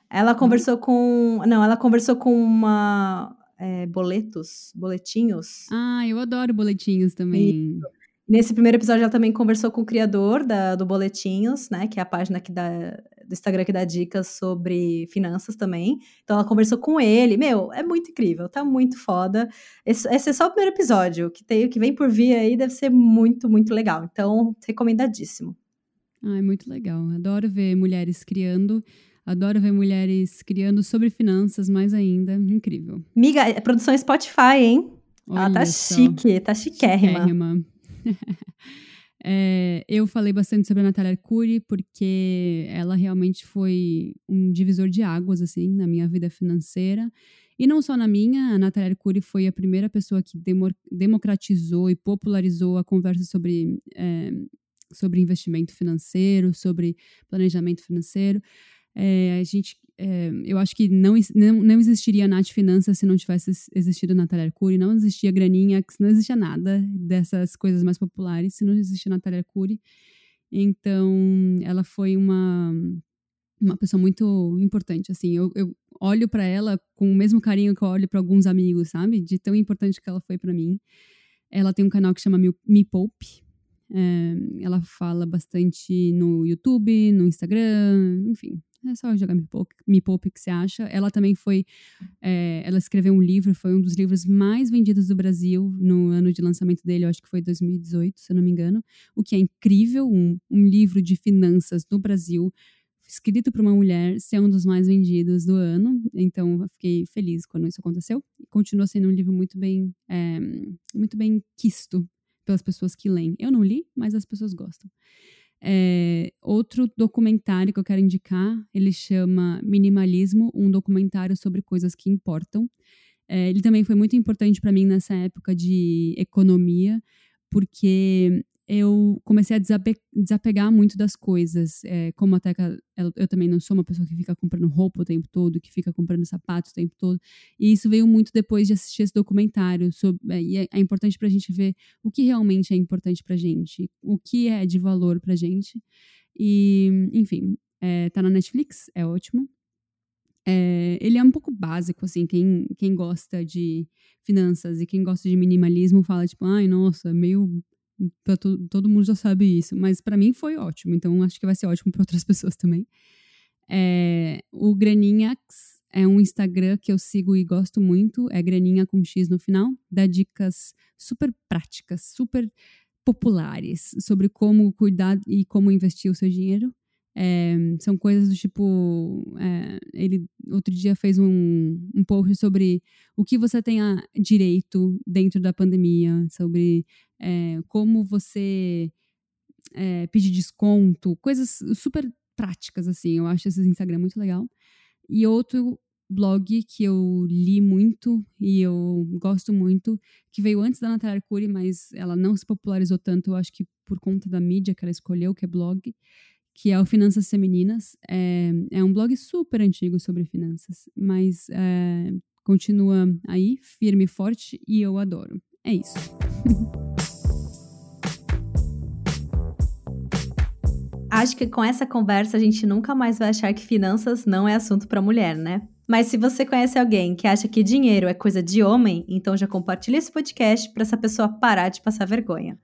Ela conversou com. Não, ela conversou com uma. É, boletos, boletinhos. Ah, eu adoro boletinhos também. Isso. Nesse primeiro episódio, ela também conversou com o criador da, do Boletinhos, né? Que é a página que dá, do Instagram que dá dicas sobre finanças também. Então, ela conversou com ele. Meu, é muito incrível, tá muito foda. Esse, esse é só o primeiro episódio. que tem, que vem por vir aí deve ser muito, muito legal. Então, recomendadíssimo. Ah, é muito legal. Adoro ver mulheres criando. Adoro ver mulheres criando sobre finanças, mais ainda. Incrível. Miga, é produção Spotify, hein? Olha Ela tá só. chique, tá chiquérrima. chiquérrima. <laughs> é, eu falei bastante sobre a Natália Arcuri porque ela realmente foi um divisor de águas, assim, na minha vida financeira. E não só na minha, a Natália Arcuri foi a primeira pessoa que democratizou e popularizou a conversa sobre, é, sobre investimento financeiro, sobre planejamento financeiro. É, a gente é, eu acho que não, não, não existiria a Nath Finanças se não tivesse existido a Natália Arcuri, não existia Graninha, não existia nada dessas coisas mais populares se não existia Natália Arcuri. Então, ela foi uma, uma pessoa muito importante, assim, eu, eu olho para ela com o mesmo carinho que eu olho para alguns amigos, sabe? De tão importante que ela foi para mim. Ela tem um canal que chama Me, Me Poupe, é, ela fala bastante no YouTube, no Instagram, enfim, é só jogar Me Poupe, Me Poupe que você acha. Ela também foi. É, ela escreveu um livro, foi um dos livros mais vendidos do Brasil no ano de lançamento dele, eu acho que foi 2018, se eu não me engano. O que é incrível, um, um livro de finanças no Brasil escrito por uma mulher ser um dos mais vendidos do ano. Então, eu fiquei feliz quando isso aconteceu. E continua sendo um livro muito bem, é, muito bem quisto pelas pessoas que leem. Eu não li, mas as pessoas gostam. É, outro documentário que eu quero indicar, ele chama Minimalismo, um documentário sobre coisas que importam. É, ele também foi muito importante para mim nessa época de economia, porque eu comecei a desapegar muito das coisas. É, como até eu, também não sou uma pessoa que fica comprando roupa o tempo todo, que fica comprando sapatos o tempo todo. E isso veio muito depois de assistir esse documentário. Sobre, é, e é, é importante para a gente ver o que realmente é importante para gente, o que é de valor para gente. E, enfim, é, tá na Netflix, é ótimo. É, ele é um pouco básico, assim, quem, quem gosta de finanças e quem gosta de minimalismo fala, tipo, ai, nossa, meio Pra to, todo mundo já sabe isso, mas para mim foi ótimo, então acho que vai ser ótimo para outras <laughs> pessoas também. É, o Graninhax é um Instagram que eu sigo e gosto muito, é Graninha com X no final, dá dicas super práticas, super populares sobre como cuidar e como investir o seu dinheiro. É, são coisas do tipo. É, ele outro dia fez um, um post sobre o que você tem a direito dentro da pandemia, sobre é, como você é, pedir desconto, coisas super práticas, assim. Eu acho esse Instagram muito legal. E outro blog que eu li muito e eu gosto muito, que veio antes da Natália Arcuri, mas ela não se popularizou tanto, eu acho que por conta da mídia que ela escolheu, que é blog, que é o Finanças Femininas. É, é um blog super antigo sobre finanças, mas é, continua aí, firme e forte, e eu adoro. É isso. <laughs> Acho que com essa conversa a gente nunca mais vai achar que finanças não é assunto para mulher, né? Mas se você conhece alguém que acha que dinheiro é coisa de homem, então já compartilhe esse podcast para essa pessoa parar de passar vergonha.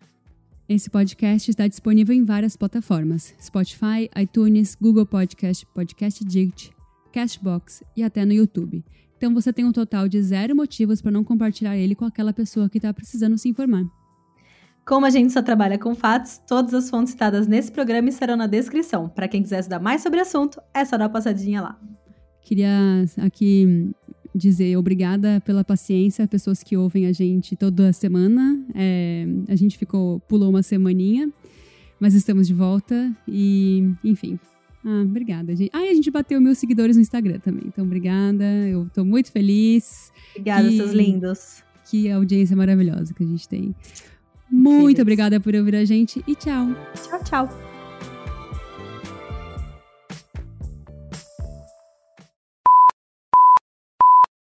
Esse podcast está disponível em várias plataformas: Spotify, iTunes, Google Podcast, Podcast Addict, Cashbox e até no YouTube. Então você tem um total de zero motivos para não compartilhar ele com aquela pessoa que está precisando se informar. Como a gente só trabalha com fatos, todas as fontes citadas nesse programa estarão na descrição. Para quem quiser estudar mais sobre o assunto, é só dar uma passadinha lá. Queria aqui dizer obrigada pela paciência, pessoas que ouvem a gente toda semana. É, a gente ficou, pulou uma semaninha, mas estamos de volta e, enfim. Ah, obrigada, gente. Ah, e a gente bateu mil seguidores no Instagram também. Então, obrigada. Eu tô muito feliz. Obrigada, que, seus lindos. Que audiência maravilhosa que a gente tem. Muito obrigada por ouvir a gente e tchau. Tchau, tchau.